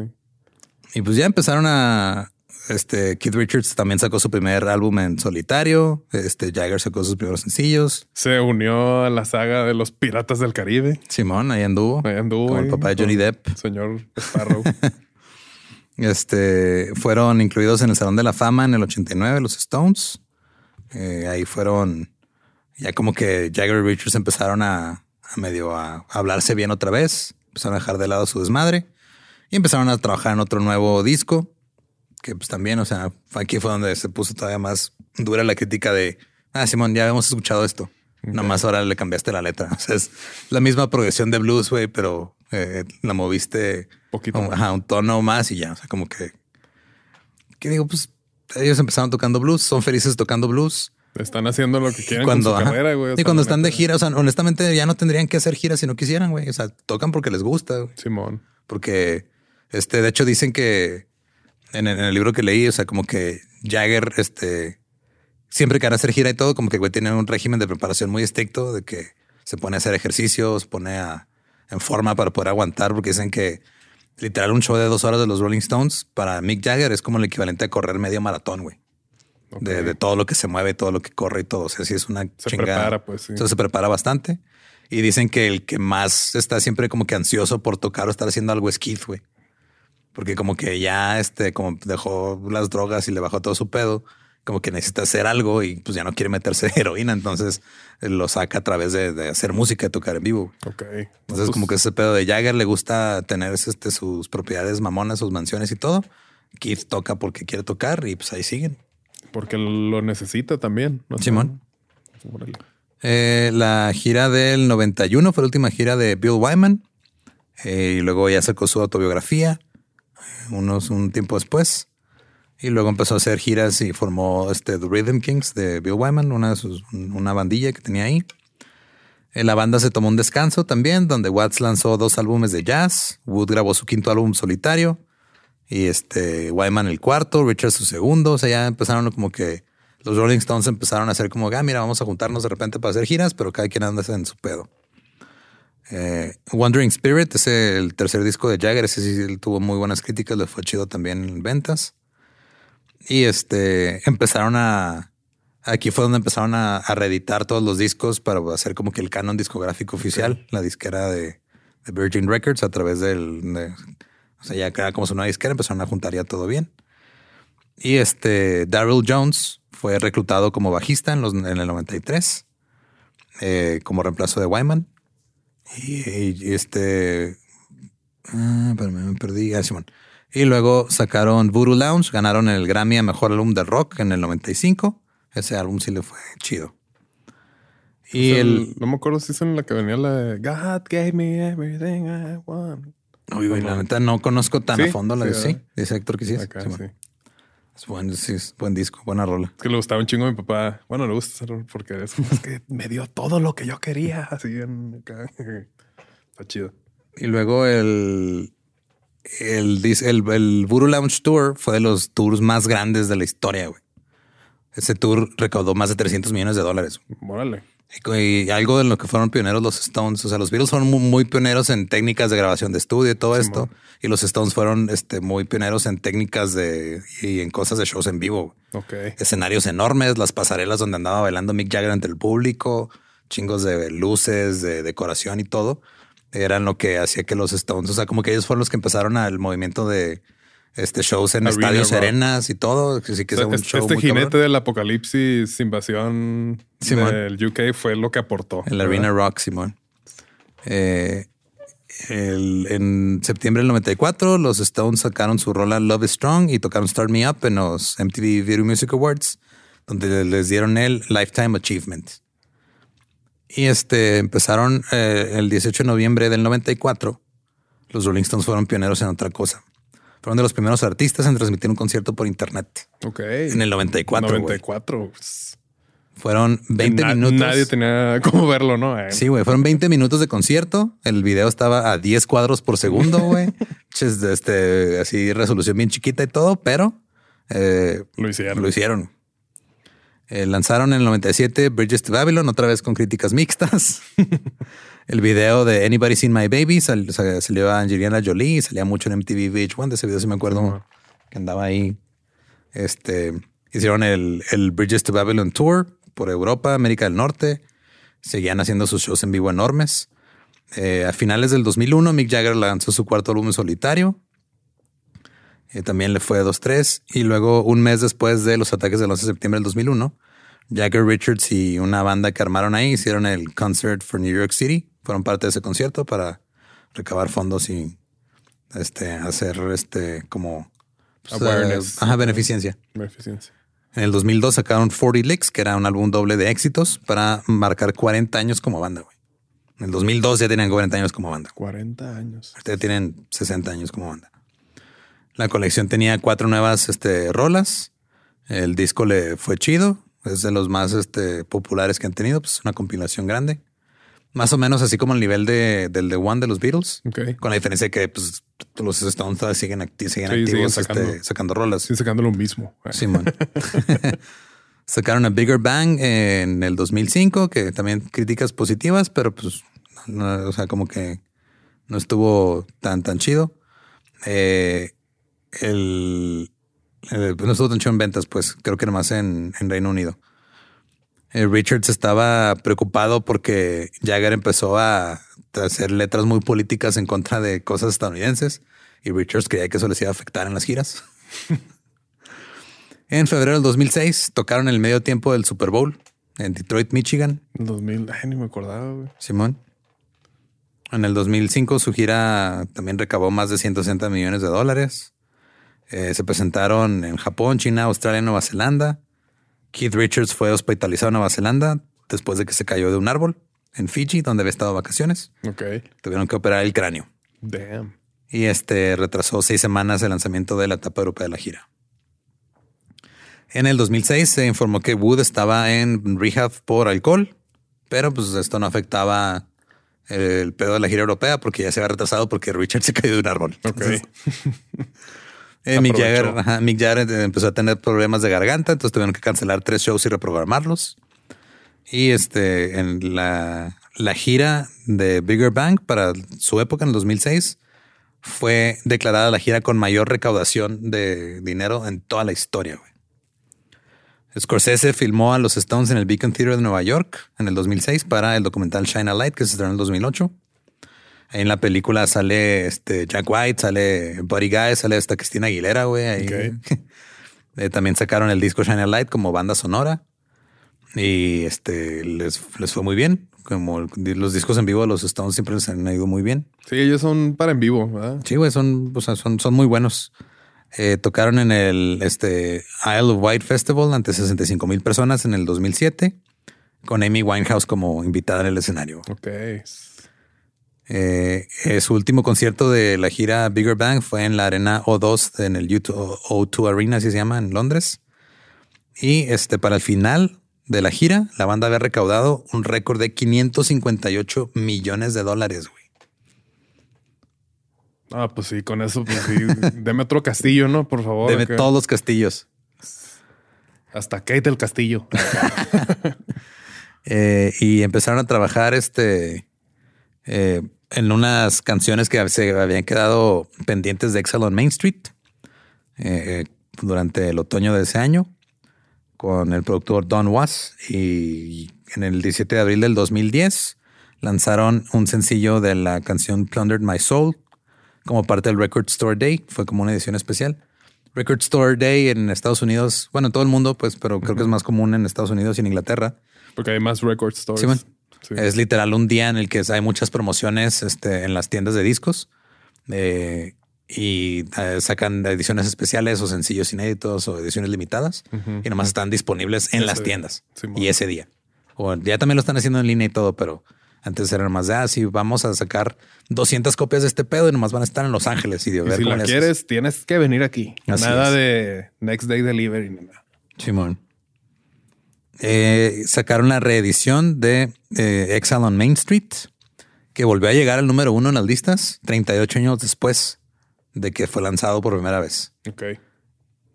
Y pues ya empezaron a. Este Keith Richards también sacó su primer álbum en solitario. Este Jagger sacó sus primeros sencillos. Se unió a la saga de los Piratas del Caribe. Simón ahí anduvo. Ahí anduvo. Como el papá de Johnny con Depp. Señor Sparrow. Este fueron incluidos en el Salón de la Fama en el 89, los Stones. Eh, ahí fueron ya como que Jagger y Richards empezaron a, a medio a hablarse bien otra vez. Empezaron a dejar de lado su desmadre y empezaron a trabajar en otro nuevo disco. Que pues también, o sea, aquí fue donde se puso todavía más dura la crítica de ah, Simón, ya hemos escuchado esto. Nada más ahora le cambiaste la letra. O sea, es la misma progresión de blues, güey, pero eh, la moviste Poquito un, ajá, un tono más y ya. O sea, como que, que digo, pues ellos empezaron tocando blues, son felices tocando blues. Están haciendo lo que quieren Cuando, con su ajá. carrera, güey. Y cuando están de gira, o sea, honestamente ya no tendrían que hacer giras si no quisieran, güey. O sea, tocan porque les gusta, güey. Simón. Porque, este, de hecho dicen que en el, en el libro que leí, o sea, como que Jagger, este, siempre que van a hacer gira y todo, como que güey tiene un régimen de preparación muy estricto de que se pone a hacer ejercicios, se pone a, en forma para poder aguantar, porque dicen que literal un show de dos horas de los Rolling Stones para Mick Jagger es como el equivalente a correr medio maratón, güey. De, de todo lo que se mueve, todo lo que corre y todo. O sea, sí es una Se chingada. prepara, pues, sí. Entonces se prepara bastante. Y dicen que el que más está siempre como que ansioso por tocar o estar haciendo algo es Keith, güey. Porque como que ya este, como dejó las drogas y le bajó todo su pedo, como que necesita hacer algo y pues ya no quiere meterse heroína. Entonces lo saca a través de, de hacer música, de tocar en vivo. Ok. Entonces, como que ese pedo de Jagger le gusta tener este, sus propiedades mamonas, sus mansiones y todo. Keith toca porque quiere tocar y pues ahí siguen. Porque lo necesita también. ¿no? Simón. Eh, la gira del 91 fue la última gira de Bill Wyman. Eh, y luego ya sacó su autobiografía eh, unos un tiempo después. Y luego empezó a hacer giras y formó este The Rhythm Kings de Bill Wyman, una, de sus, una bandilla que tenía ahí. La banda se tomó un descanso también, donde Watts lanzó dos álbumes de jazz. Wood grabó su quinto álbum solitario. Y este Wyman el cuarto, Richards su segundo. O sea, ya empezaron como que los Rolling Stones empezaron a hacer como, ah, mira, vamos a juntarnos de repente para hacer giras, pero cada quien anda en su pedo. Eh, Wandering Spirit es el tercer disco de Jagger. Ese sí tuvo muy buenas críticas, le fue chido también en ventas. Y este empezaron a. Aquí fue donde empezaron a, a reeditar todos los discos para hacer como que el canon discográfico oficial, la disquera de, de Virgin Records a través del. de- o sea, ya era como su nueva disquera, empezaron a juntar ya todo bien. Y este Daryl Jones fue reclutado como bajista en, los, en el 93, eh, como reemplazo de Wyman. Y, y este. Ah, espérame, me perdí. Ah, Simón. Y luego sacaron Voodoo Lounge, ganaron el Grammy a mejor álbum de rock en el 95. Ese álbum sí le fue chido. Y el. No me acuerdo si es en la que venía la de God gave me everything I want. Güey, la neta no conozco tan Sí, a fondo la sí, de sí. ¿verdad? Dice Héctor que sí. es. Acá, buen, sí, es buen disco, buena rola. Es que le gustaba un chingo a mi papá. Bueno, le gusta porque es, es que me dio todo lo que yo quería. Así en acá. Está chido. Y luego el, el, el, el Voodoo Lounge Tour fue de los tours más grandes de la historia, güey. Ese tour recaudó más de 300 millones de dólares. Órale. Y, algo de lo que fueron pioneros los Stones. O sea, los Beatles fueron muy, muy pioneros en técnicas de grabación de estudio y todo esto. Y los Stones fueron este, muy pioneros en técnicas de y en cosas de shows en vivo. Ok. Escenarios enormes, las pasarelas donde andaba bailando Mick Jagger ante el público, chingos de luces, de decoración y todo. Eran lo que hacía que los Stones, o sea, como que ellos fueron los que empezaron al movimiento de este shows en Arena estadios rock. serenas y todo. Que sí que O sea, un este show este muy jinete cabrón. del apocalipsis, invasión Simón. del UK fue lo que aportó. El ¿verdad? Arena Rock, Simón. Eh, el- en septiembre del 94, los Stones sacaron su rola Love is Strong y tocaron Start Me Up en los MTV Video Music Awards, donde les dieron el Lifetime Achievement. Y este empezaron eh, el 18 de noviembre del 94. Los Rolling Stones fueron pioneros en otra cosa. Fueron de los primeros artistas en transmitir un concierto por internet. Ok. En el 94, güey. 94. pues, Fueron 20 na- minutos. Nadie tenía cómo verlo, ¿no? Eh, Sí, güey, fueron 20 minutos de concierto. El video estaba a 10 cuadros por segundo, güey. Este, así resolución bien chiquita y todo, pero Eh, Lo hicieron. Lo hicieron. Eh, lanzaron en el 97 Bridges to Babylon, otra vez con críticas mixtas. el video de Anybody Seen My Baby sal- sa- salió a Angelina Jolie, salía mucho en MTV VH1, de ese video sí me acuerdo que andaba ahí. Este, hicieron el, el Bridges to Babylon Tour por Europa, América del Norte. Seguían haciendo sus shows en vivo enormes. Eh, a finales del 2001, Mick Jagger lanzó su cuarto álbum en solitario. Eh, también le fue 2-3. Y luego, un mes después de los ataques del 11 de septiembre del 2001, Jagger Richards y una banda que armaron ahí hicieron el Concert for New York City. Fueron parte de ese concierto para recabar fondos y este, hacer este como pues, Awareness. eh, ajá, beneficencia. Beneficencia. En el 2002 sacaron 40 Licks, que era un álbum doble de éxitos para marcar 40 años como banda. güey. En el 2002 ya tenían 40 años como banda. 40 años. Ahorita ya tienen 60 años como banda. La colección tenía cuatro nuevas este, rolas. El disco le fue chido. Es de los más este, populares que han tenido. Pues una compilación grande. Más o menos así como el nivel de, del The One de los Beatles. Con la diferencia que pues, los Stones siguen, acti- siguen Sí, siguen activos sacando. este, sacando rolas. Sí, sacando lo mismo. Simón. Sacaron a Bigger Bang en el 2005, que también críticas positivas, pero pues, no, o sea, como que no estuvo tan, tan chido. Eh, el, el- no estuvo tan chido en ventas, pues creo que nomás en, en Reino Unido. Eh, Richards estaba preocupado porque Jagger empezó a hacer letras muy políticas en contra de cosas estadounidenses y Richards creía que eso les iba a afectar en las giras. En febrero del 2006 tocaron el medio tiempo del Super Bowl en Detroit, Michigan. En 2000, ay, ni me acordaba, güey. Simón. En el 2005 su gira también recabó más de 160 millones de dólares. Eh, se presentaron en Japón, China, Australia, Nueva Zelanda. Keith Richards fue hospitalizado en Nueva Zelanda después de que se cayó de un árbol en Fiji, donde había estado de vacaciones. Ok. Tuvieron que operar el cráneo Damn. y este retrasó seis semanas el lanzamiento de la etapa europea de la gira. En el 2006 se informó que Wood estaba en rehab por alcohol, pero pues esto no afectaba el pedo de la gira europea porque ya se había retrasado porque Richard se cayó de un árbol. Ok. Entonces, eh, Mick. Jagger, ajá, Mick Jagger eh, empezó a tener problemas de garganta, entonces tuvieron que cancelar tres shows y reprogramarlos. Y este, en la, la gira de Bigger Bang para su época en el 2006 fue declarada la gira con mayor recaudación de dinero en toda la historia. güey. Scorsese filmó a los Stones en el Beacon Theater de Nueva York en el 2006 para el documental Shine a Light que se estrenó en el 2008. En la película sale este Jack White, sale Buddy Guy, sale hasta Cristina Aguilera, güey. ahí. Ok. Eh, también sacaron el disco Shine a Light como banda sonora y este les, les fue muy bien. Como los discos en vivo de los Stones siempre les han ido muy bien. Sí, ellos son para en vivo, ¿verdad? Sí, güey, son, o sea, son, son muy buenos. Eh, tocaron en el este, Isle of Wight Festival ante 65 mil personas en el 2007 con Amy Winehouse como invitada en el escenario. Ok. Eh, eh, su último concierto de la gira Bigger Bang fue en la arena O2 en el U2, O2 Arena, así se llama, en Londres. Y este, para el final de la gira, la banda había recaudado un récord de 558 millones de dólares, güey. Ah, pues sí, con eso, pues sí. Deme otro castillo, ¿no? Por favor. Acá. todos los castillos. Hasta Kate del Castillo. Eh, y empezaron a trabajar este eh, en unas canciones que se habían quedado pendientes de Excel on Main Street eh, durante el otoño de ese año con el productor Don Was y en el 17 de abril del 2010 lanzaron un sencillo de la canción Plundered My Soul como parte del Record Store Day. Fue como una edición especial. Record Store Day en Estados Unidos, bueno, en todo el mundo, pues, pero creo que es más común en Estados Unidos y en Inglaterra. Porque hay más record stores. Sí, man. Sí. Es literal un día en el que hay muchas promociones este, en las tiendas de discos eh, y eh, sacan ediciones especiales o sencillos inéditos o ediciones limitadas y nomás están disponibles en Ese las tiendas y ese día. O ya también lo están haciendo en línea y todo, pero antes era más de, ah, sí, vamos a sacar 200 copias de este pedo y nomás van a estar en Los Ángeles y de Y ver si la quieres, tienes que venir aquí. Así Nada es. de next day delivery ni nada. Simón. Eh, sacaron la reedición de eh, Exile on Main Street, que volvió a llegar al número uno en las listas 38 años después de que fue lanzado por primera vez. Ok.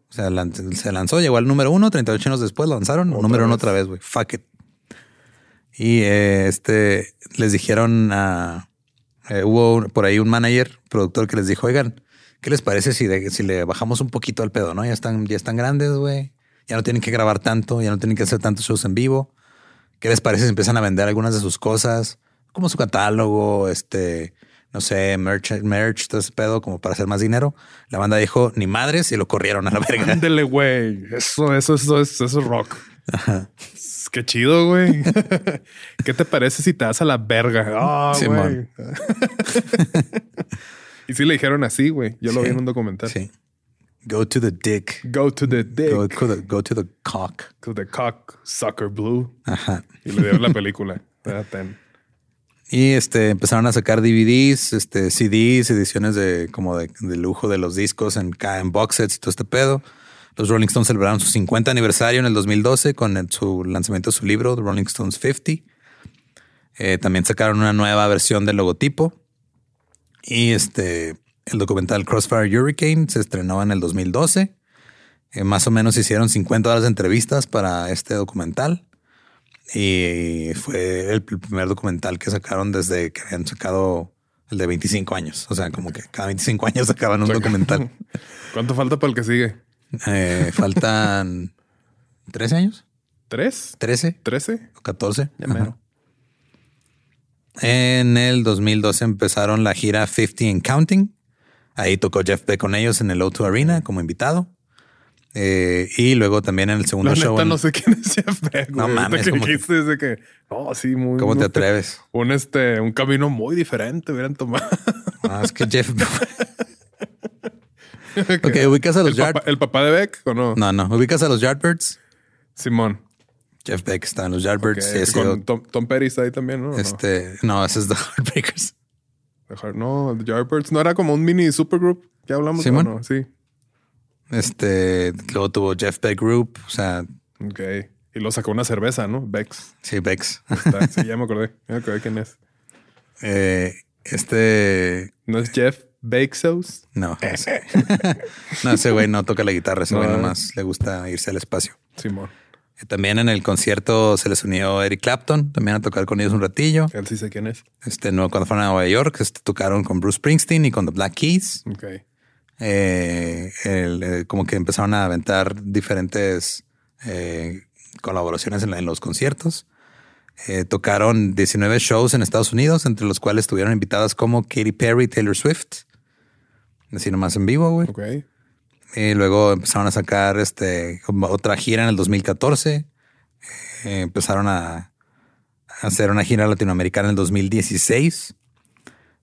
O sea, se lanzó, llegó al número uno, 38 años después lo lanzaron, número uno otra vez, güey. Fuck it. Y eh, este les dijeron a eh, hubo por ahí un manager, productor que les dijo, oigan, ¿qué les parece si, si le bajamos un poquito al pedo? No, ya están, ya están grandes, güey. Ya no tienen que grabar tanto, ya no tienen que hacer tantos shows en vivo. ¿Qué les parece si empiezan a vender algunas de sus cosas? Como su catálogo, este, no sé, merch, merch, todo ese pedo, como para hacer más dinero. La banda dijo ni madres y lo corrieron a la verga. Ándele, güey. Eso, eso, eso, eso, es rock. Qué chido, güey. ¿Qué te parece si te das a la verga? Ah, güey. y sí le dijeron así, güey. Yo lo vi en un documental. Sí. Go to the dick. Go to the dick. Go, to, the, go to the cock. To the cock, sucker blue. Ajá. Y le dieron la película. Y este empezaron a sacar DVDs, este CDs, ediciones de como de, lujo de los discos en, en box sets y todo este pedo. Los Rolling Stones celebraron su 50 aniversario en el 2012 con su lanzamiento de su libro, The Rolling Stones 50. Eh, también sacaron una nueva versión del logotipo. Y este, el documental Crossfire Hurricane se estrenó en el 2012. Eh, más o menos hicieron 50 horas de entrevistas para este documental. Y fue el primer documental que sacaron desde que habían sacado el de 25 años. O sea, como que cada 25 años sacaban un documental. ¿Cuánto falta para el que sigue? Eh, faltan 13 años. ¿Tres? 13. ¿13? O 14. En el 2012 empezaron la gira 50 and Counting. Ahí tocó Jeff Beck con ellos en el O2 Arena como invitado. Eh, y luego también en el segundo la show. Neta, no sé quién es Jeff Beck. No mames. Que dijiste desde que. Sí, muy. ¿Cómo te atreves? Un, este, un camino muy diferente hubieran tomado. Ah, es que Jeff. ok, ubicas a los Yardbirds. ¿El papá de Beck o no? No, no. ¿Ubicas a los Yardbirds? Simón. Jeff Beck está en los Yardbirds. Tom, Tom, Petty está ahí también, ¿no? Este, no, ese es The Heartbreakers. No, The Yardbirds no era como un mini supergroup. Ya hablamos. ¿Simón? No? Sí. Este, luego tuvo Jeff Beck Group, o sea. Ok. Y lo sacó una cerveza, ¿no? Bex. Sí, Bex. Sí, ya me acordé. Ya me acordé quién es. Eh, este. ¿No es Jeff Bezos? No. no, ese güey no toca la guitarra. Ese güey nomás le gusta irse al espacio. Simón. También en el concierto se les unió Eric Clapton, también a tocar con ellos un ratillo. Él sí sé quién es. Este, no, cuando fueron a Nueva York, este, tocaron con Bruce Springsteen y con The Black Keys. Ok. Eh, eh, como que empezaron a aventar diferentes eh, colaboraciones en, los conciertos. tocaron 19 shows en Estados Unidos, entre los cuales estuvieron invitadas como Katy Perry, Taylor Swift. Así nomás en vivo, güey. Y luego empezaron a sacar este, otra gira en el 2014. empezaron a hacer una gira latinoamericana en el 2016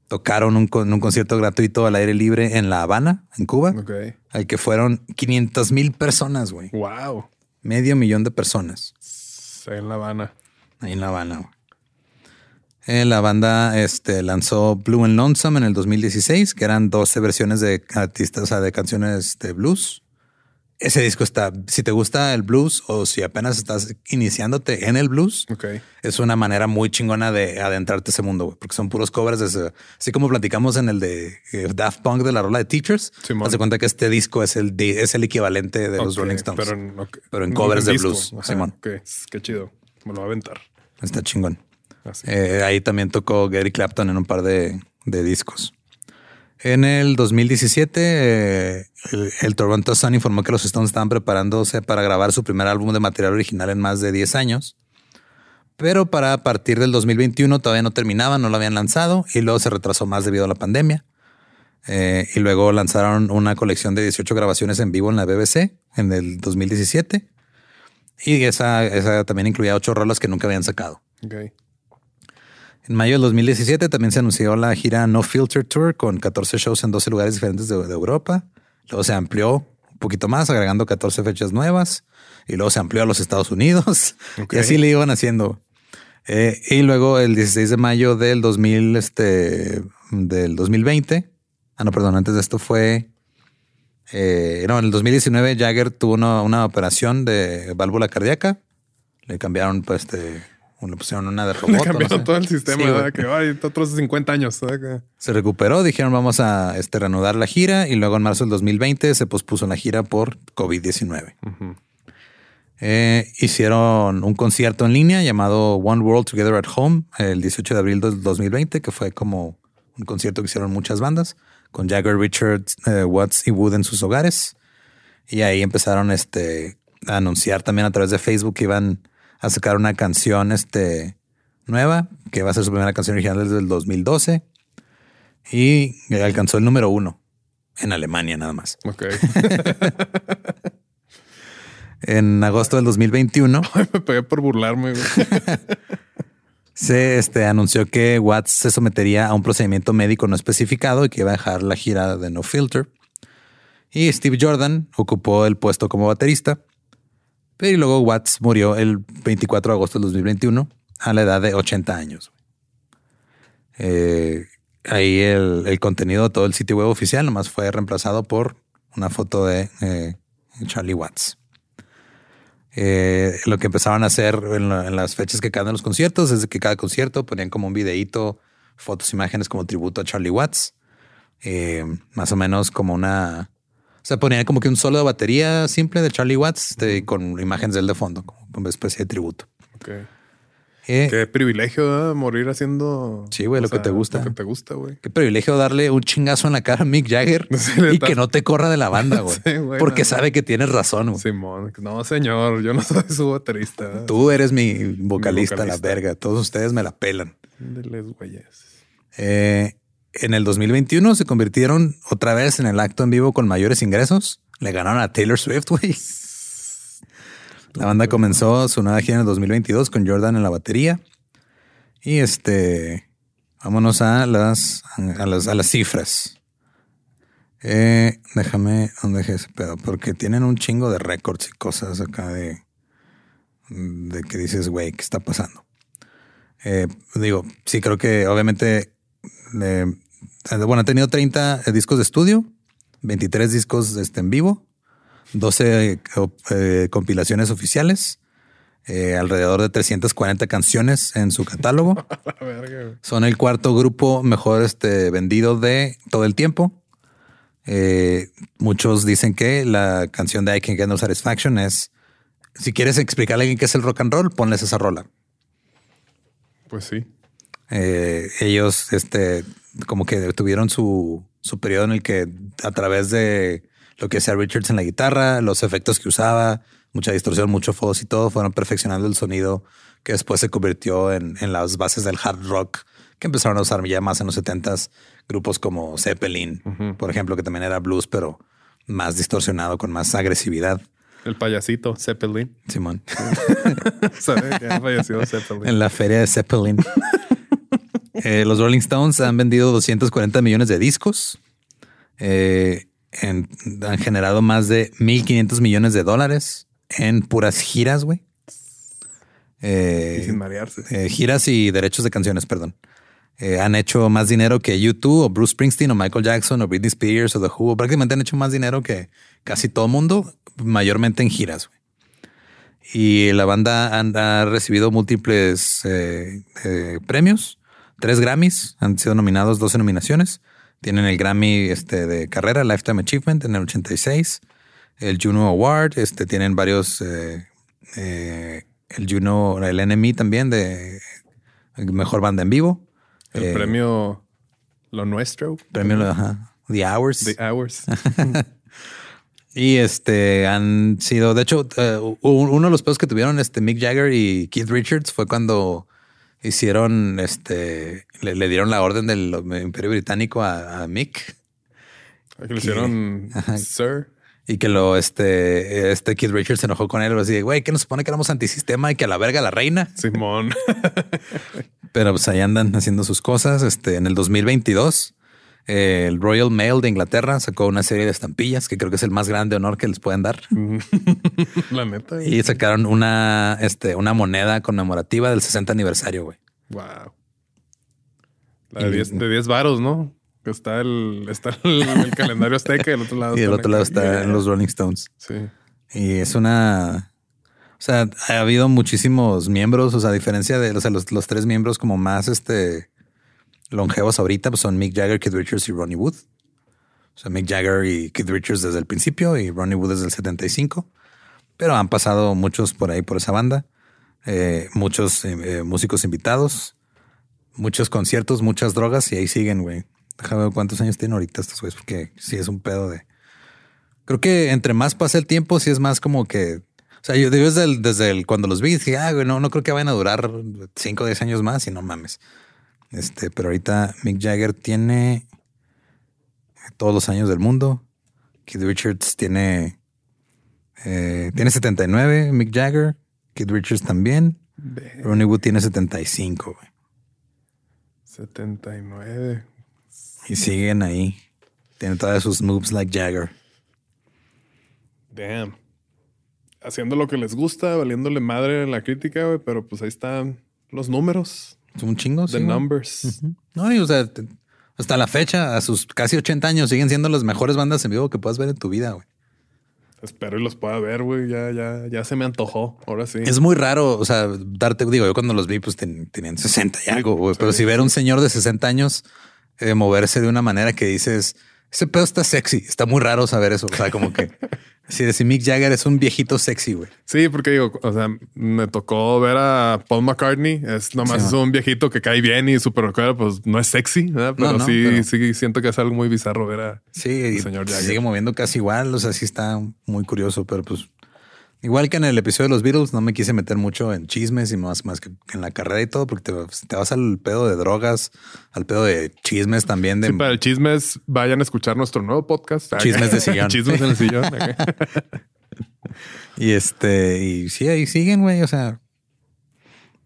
tocaron un, un concierto gratuito al aire libre en La Habana, en Cuba, al que fueron 500 mil personas, güey. Wow. Medio millón de personas. Ahí en La Habana. Ahí en La Habana. Güey. Eh, la banda este, lanzó Blue and Lonesome en el 2016, que eran 12 versiones de artistas, o sea, de canciones de blues ese disco está, si te gusta el blues o si apenas estás iniciándote en el blues, es una manera muy chingona de adentrarte a ese mundo, porque son puros covers, de así como platicamos en el de eh, Daft Punk de la rola de Teachers. Sí, Haz cuenta que este disco es el, es el equivalente de los Rolling Stones, pero, en covers de blues. Simón. Qué chido. Me lo va a aventar. Está chingón. Eh, ahí también tocó Gary Clapton en un par de discos. En el 2017, eh, el, Toronto Sun informó que los Stones estaban preparándose para grabar su primer álbum de material original en más de 10 años. Pero para partir del 2021 todavía no terminaban, no lo habían lanzado y luego se retrasó más debido a la pandemia. Eh, y luego lanzaron una colección de 18 grabaciones en vivo en la BBC en el 2017. Y esa, esa también incluía ocho rolas que nunca habían sacado. Okay. En mayo del 2017 también se anunció la gira No Filter Tour con 14 shows en 12 lugares diferentes de, Europa. Luego se amplió un poquito más, agregando 14 fechas nuevas. Y luego se amplió a los Estados Unidos. Y así le iban haciendo. Eh, y luego el 16 de mayo del 2000, este, del 2020. Ah, no, perdón, antes de esto fue... Eh, no, en el 2019 Jagger tuvo una, operación de válvula cardíaca. Le cambiaron pues, este, le pusieron una de Le robot. no cambiaron sé. todo el sistema, Sí, güey. ¿verdad? que ay, otros 50 años. ¿verdad? Se recuperó, dijeron vamos a este, reanudar la gira y luego en marzo del 2020 se pospuso la gira por COVID-19. Ujú. Eh, hicieron un concierto en línea llamado One World Together at Home el 18 de abril del 2020, que fue como un concierto que hicieron muchas bandas, con Jagger, Richards, eh, Watts y Wood en sus hogares. Y ahí empezaron este, a anunciar también a través de Facebook que iban a sacar una canción este, nueva, que va a ser su primera canción original desde el 2012. Y alcanzó el número uno en Alemania nada más. Ok. En agosto del 2021 Ay, me pegué por burlarme. se este, anunció que Watts se sometería a un procedimiento médico no especificado y que iba a dejar la gira de No Filter. Y Steve Jordan ocupó el puesto como baterista. Pero luego Watts murió el 24 de agosto del 2021 a la edad de 80 años. Eh, ahí el, el contenido de todo el sitio web oficial nomás fue reemplazado por una foto de eh, Charlie Watts. Eh, lo que empezaron a hacer en, la- en las fechas que caen en los conciertos es que cada concierto ponían como un videíto, fotos, imágenes como tributo a Charlie Watts. Más o menos como una... Sea, ponían como que un solo de batería simple de Charlie Watts de- con imágenes de él de fondo, como una especie de tributo. Ok. Eh, Qué privilegio morir haciendo. Sí, güey, lo que te gusta. Lo que te gusta, güey. Qué privilegio darle un chingazo en la cara a Mick Jagger y que no te corra de la banda, güey. Sí, porque no. sabe que tienes razón, güey. Simón. No, señor, yo no soy su baterista. Tú eres mi vocalista, la vocalista. verga. Todos ustedes me la pelan. Ándeles, güeyes. Eh, en el 2021 se convirtieron otra vez en el acto en vivo con mayores ingresos. Le ganaron a Taylor Swift, güey. La banda comenzó su nueva gira en el 2022 con Jordan en la batería. Y este, vámonos a las, a las, a las cifras. Eh, déjame, ¿dónde dejé ese pedo? Porque tienen un chingo de récords y cosas acá de, de que dices, güey, ¿qué está pasando? Eh, digo, sí, creo que obviamente, eh, bueno, ha tenido 30 discos de estudio, 23 discos este, en vivo, 12 eh, compilaciones oficiales, eh, alrededor de 340 canciones en su catálogo. Son el cuarto grupo mejor este, vendido de todo el tiempo. Eh, muchos dicen que la canción de I Can Get No Satisfaction es, si quieres explicarle a alguien qué es el rock and roll, ponles esa rola. Pues sí. Eh, ellos, este, como que tuvieron su, su periodo en el que a través de lo que hacía Richards en la guitarra, los efectos que usaba, mucha distorsión, mucho fuzz y todo, fueron perfeccionando el sonido que después se convirtió en, en las bases del hard rock que empezaron a usar ya más en los 70s grupos como Zeppelin, por ejemplo, que también era blues, pero más distorsionado, con más agresividad. El payasito, Zeppelin. Simón, falleció Zeppelin. en la feria de Zeppelin. Eh, los Rolling Stones han vendido 240 millones de discos. Eh, en- han generado más de 1.500 millones de dólares en puras giras, güey. Eh, sin marearse. eh, giras y derechos de canciones, perdón. Eh, han hecho más dinero que YouTube o Bruce Springsteen o Michael Jackson o Britney Spears o The Who. Prácticamente han hecho más dinero que casi todo mundo, mayormente en giras. güey. Y la banda han- ha recibido múltiples eh, eh, premios, tres Grammys, han sido nominados 12 nominaciones. Tienen el Grammy este, de carrera, Lifetime Achievement en el 86, el Juno Award, este, tienen varios, eh, eh, el Juno, el NME también de mejor banda en vivo. El Eh, premio Lo Nuestro. Premio ajá, The Hours. The Hours. Y este han sido, de hecho, uno de los pedos que tuvieron este Mick Jagger y Keith Richards fue cuando hicieron este, le, le dieron la orden del Imperio Británico a, a Mick que le hicieron Sir. y que lo este, este Keith Richards se enojó con él. Así de güey, que nos supone que éramos antisistema y que a la verga la reina. Simón. Pero pues ahí andan haciendo sus cosas. Este en el 2022, eh, el Royal Mail de Inglaterra sacó una serie de estampillas que creo que es el más grande honor que les pueden dar. La neta. Y sacaron una, este, una moneda conmemorativa del 60 aniversario, güey. Wow. La de 10 de 10 varos, ¿no? Está el, está el, el calendario azteca y el otro lado Y del otro lado está los Rolling Stones. Sí. Y es una, O sea, ha habido muchísimos miembros, o sea, a diferencia de los, los tres miembros como más este, longevos ahorita, pues son Mick Jagger, Keith Richards y Ronnie Wood. O sea, Mick Jagger y Keith Richards desde el principio y Ronnie Wood desde el 75. Pero han pasado muchos por ahí, por esa banda. Eh, muchos eh, músicos invitados, muchos conciertos, muchas drogas y ahí siguen, güey. Déjame ver cuántos años tienen ahorita estos güeyes, porque sí es un pedo de. Creo que entre más pasa el tiempo, sí es más como que. O sea, yo desde el, desde el, cuando los vi, dije, ah, güey, no, no creo que vayan a durar 5 o 10 años más y no mames. Este, pero ahorita Mick Jagger tiene todos los años del mundo. Keith Richards tiene, eh, tiene 79, Mick Jagger. Keith Richards también. Ronnie Wood tiene 75, güey. 79. Y siguen ahí. Tienen todas sus moves like Jagger. Damn. Haciendo lo que les gusta, valiéndole madre la crítica, güey, pero pues ahí están los números. Son chingos. The numbers. No, y o sea, hasta la fecha, a sus casi 80 años, siguen siendo las mejores bandas en vivo que puedas ver en tu vida, güey. Espero y los pueda ver, güey. Ya, ya, ya se me antojó. Ahora sí. Es muy raro, o sea, darte, digo, yo cuando los vi, pues tenían 60 y algo, güey. Pero si ver a un señor de 60 años eh, moverse de una manera que dices, ese pedo está sexy. Está muy raro saber eso. O sea, como que si de Mick Jagger es un viejito sexy, güey. Sí, porque digo, o sea, me tocó ver a Paul McCartney. Es nomás es un viejito que cae bien y súper recuerdo, pues no es sexy, pero sí, sí siento que es algo muy bizarro ver a sí, el señor Jagger. Sigue moviendo casi igual. O sea, sí está muy curioso, pero pues Igual que en el episodio de los Beatles, no me quise meter mucho en chismes y más, más que en la carrera y todo, porque te, vas al pedo de drogas, al pedo de chismes también. De... Sí, para el chismes, vayan a escuchar nuestro nuevo podcast. Chismes de sillón. chismes en el sillón. y este, y sí, ahí siguen, güey. O sea,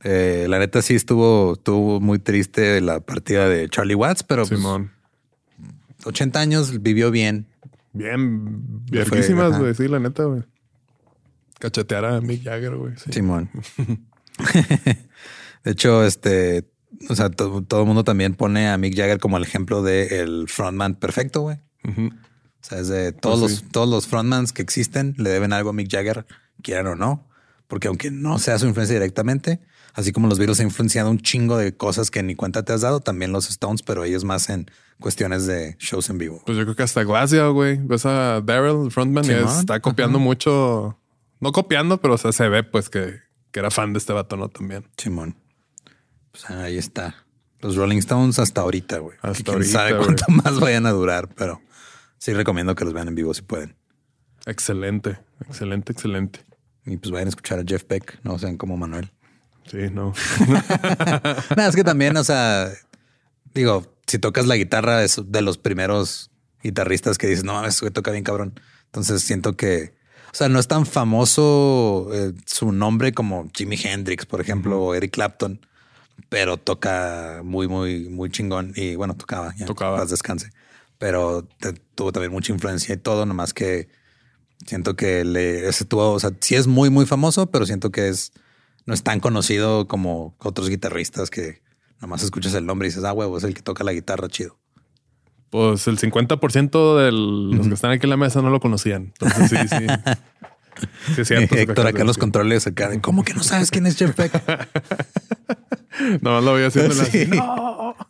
eh, la neta sí estuvo, estuvo muy triste la partida de Charlie Watts, pero pues, Simón. 80 años vivió bien. Bien, viejísimas, güey. Sí, la neta, güey. Cachetear a Mick Jagger, güey. Simón. de hecho, este, o sea, todo el mundo también pone a Mick Jagger como el ejemplo de el frontman perfecto, güey. O sea, es de todos, pues los, todos los frontmans que existen le deben algo a Mick Jagger, quieran o no. Porque aunque no sea su influencia directamente, así como los Beatles han influenciado un chingo de cosas que ni cuenta te has dado, también los Stones, pero ellos más en cuestiones de shows en vivo. Pues yo creo que hasta Glacio, güey. Ves a Daryl, el frontman, y está copiando mucho no copiando, pero se ve pues que, era fan de este vato, ¿no? También. Simón. Pues ahí está. Los Rolling Stones hasta ahorita, güey. Hasta ahorita. sabe cuánto más vayan a durar, pero sí recomiendo que los vean en vivo si pueden. Excelente, excelente, excelente. Y pues vayan a escuchar a Jeff Beck, no sean como Manuel. Sí, no. Nada, es que también, o sea, digo, si tocas la guitarra es de los primeros guitarristas que dices, no eso toca bien cabrón. Entonces siento que o sea, no es tan famoso eh, su nombre como Jimi Hendrix, por ejemplo, o Eric Clapton, pero toca muy, muy, muy chingón. Y bueno, tocaba, ya, tocaba. descanse. Pero tuvo también mucha influencia y todo, nomás que siento que le ese tuvo, o sea, sí es muy, muy famoso, pero siento que es no es tan conocido como otros guitarristas que nomás escuchas el nombre y dices, ah, huevo, es el que toca la guitarra chido. Pues el 50% de los que están aquí en la mesa no lo conocían. Entonces sí, sí. Sí, es cierto. Héctor, acá los controles acá. ¿Cómo que no sabes quién es Jeff Beck? no lo voy haciendo así. No.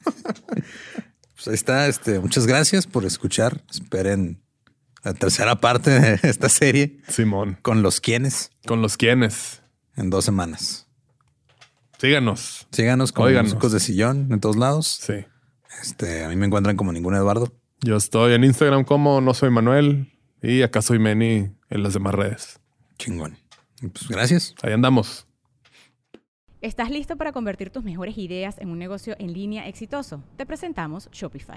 Pues ahí está. Este, muchas gracias por escuchar. Esperen la tercera parte de esta serie. Simón. Con los quienes. Con los quienes. En dos semanas. Síganos. Síganos con músicos de sillón en todos lados. Sí. Este, a mí me encuentran como ningún Eduardo. Yo estoy en Instagram como no soy Manuel y acá soy Meni en las demás redes. Chingón. Pues gracias. Ahí andamos. ¿Estás listo para convertir tus mejores ideas en un negocio en línea exitoso? Te presentamos Shopify.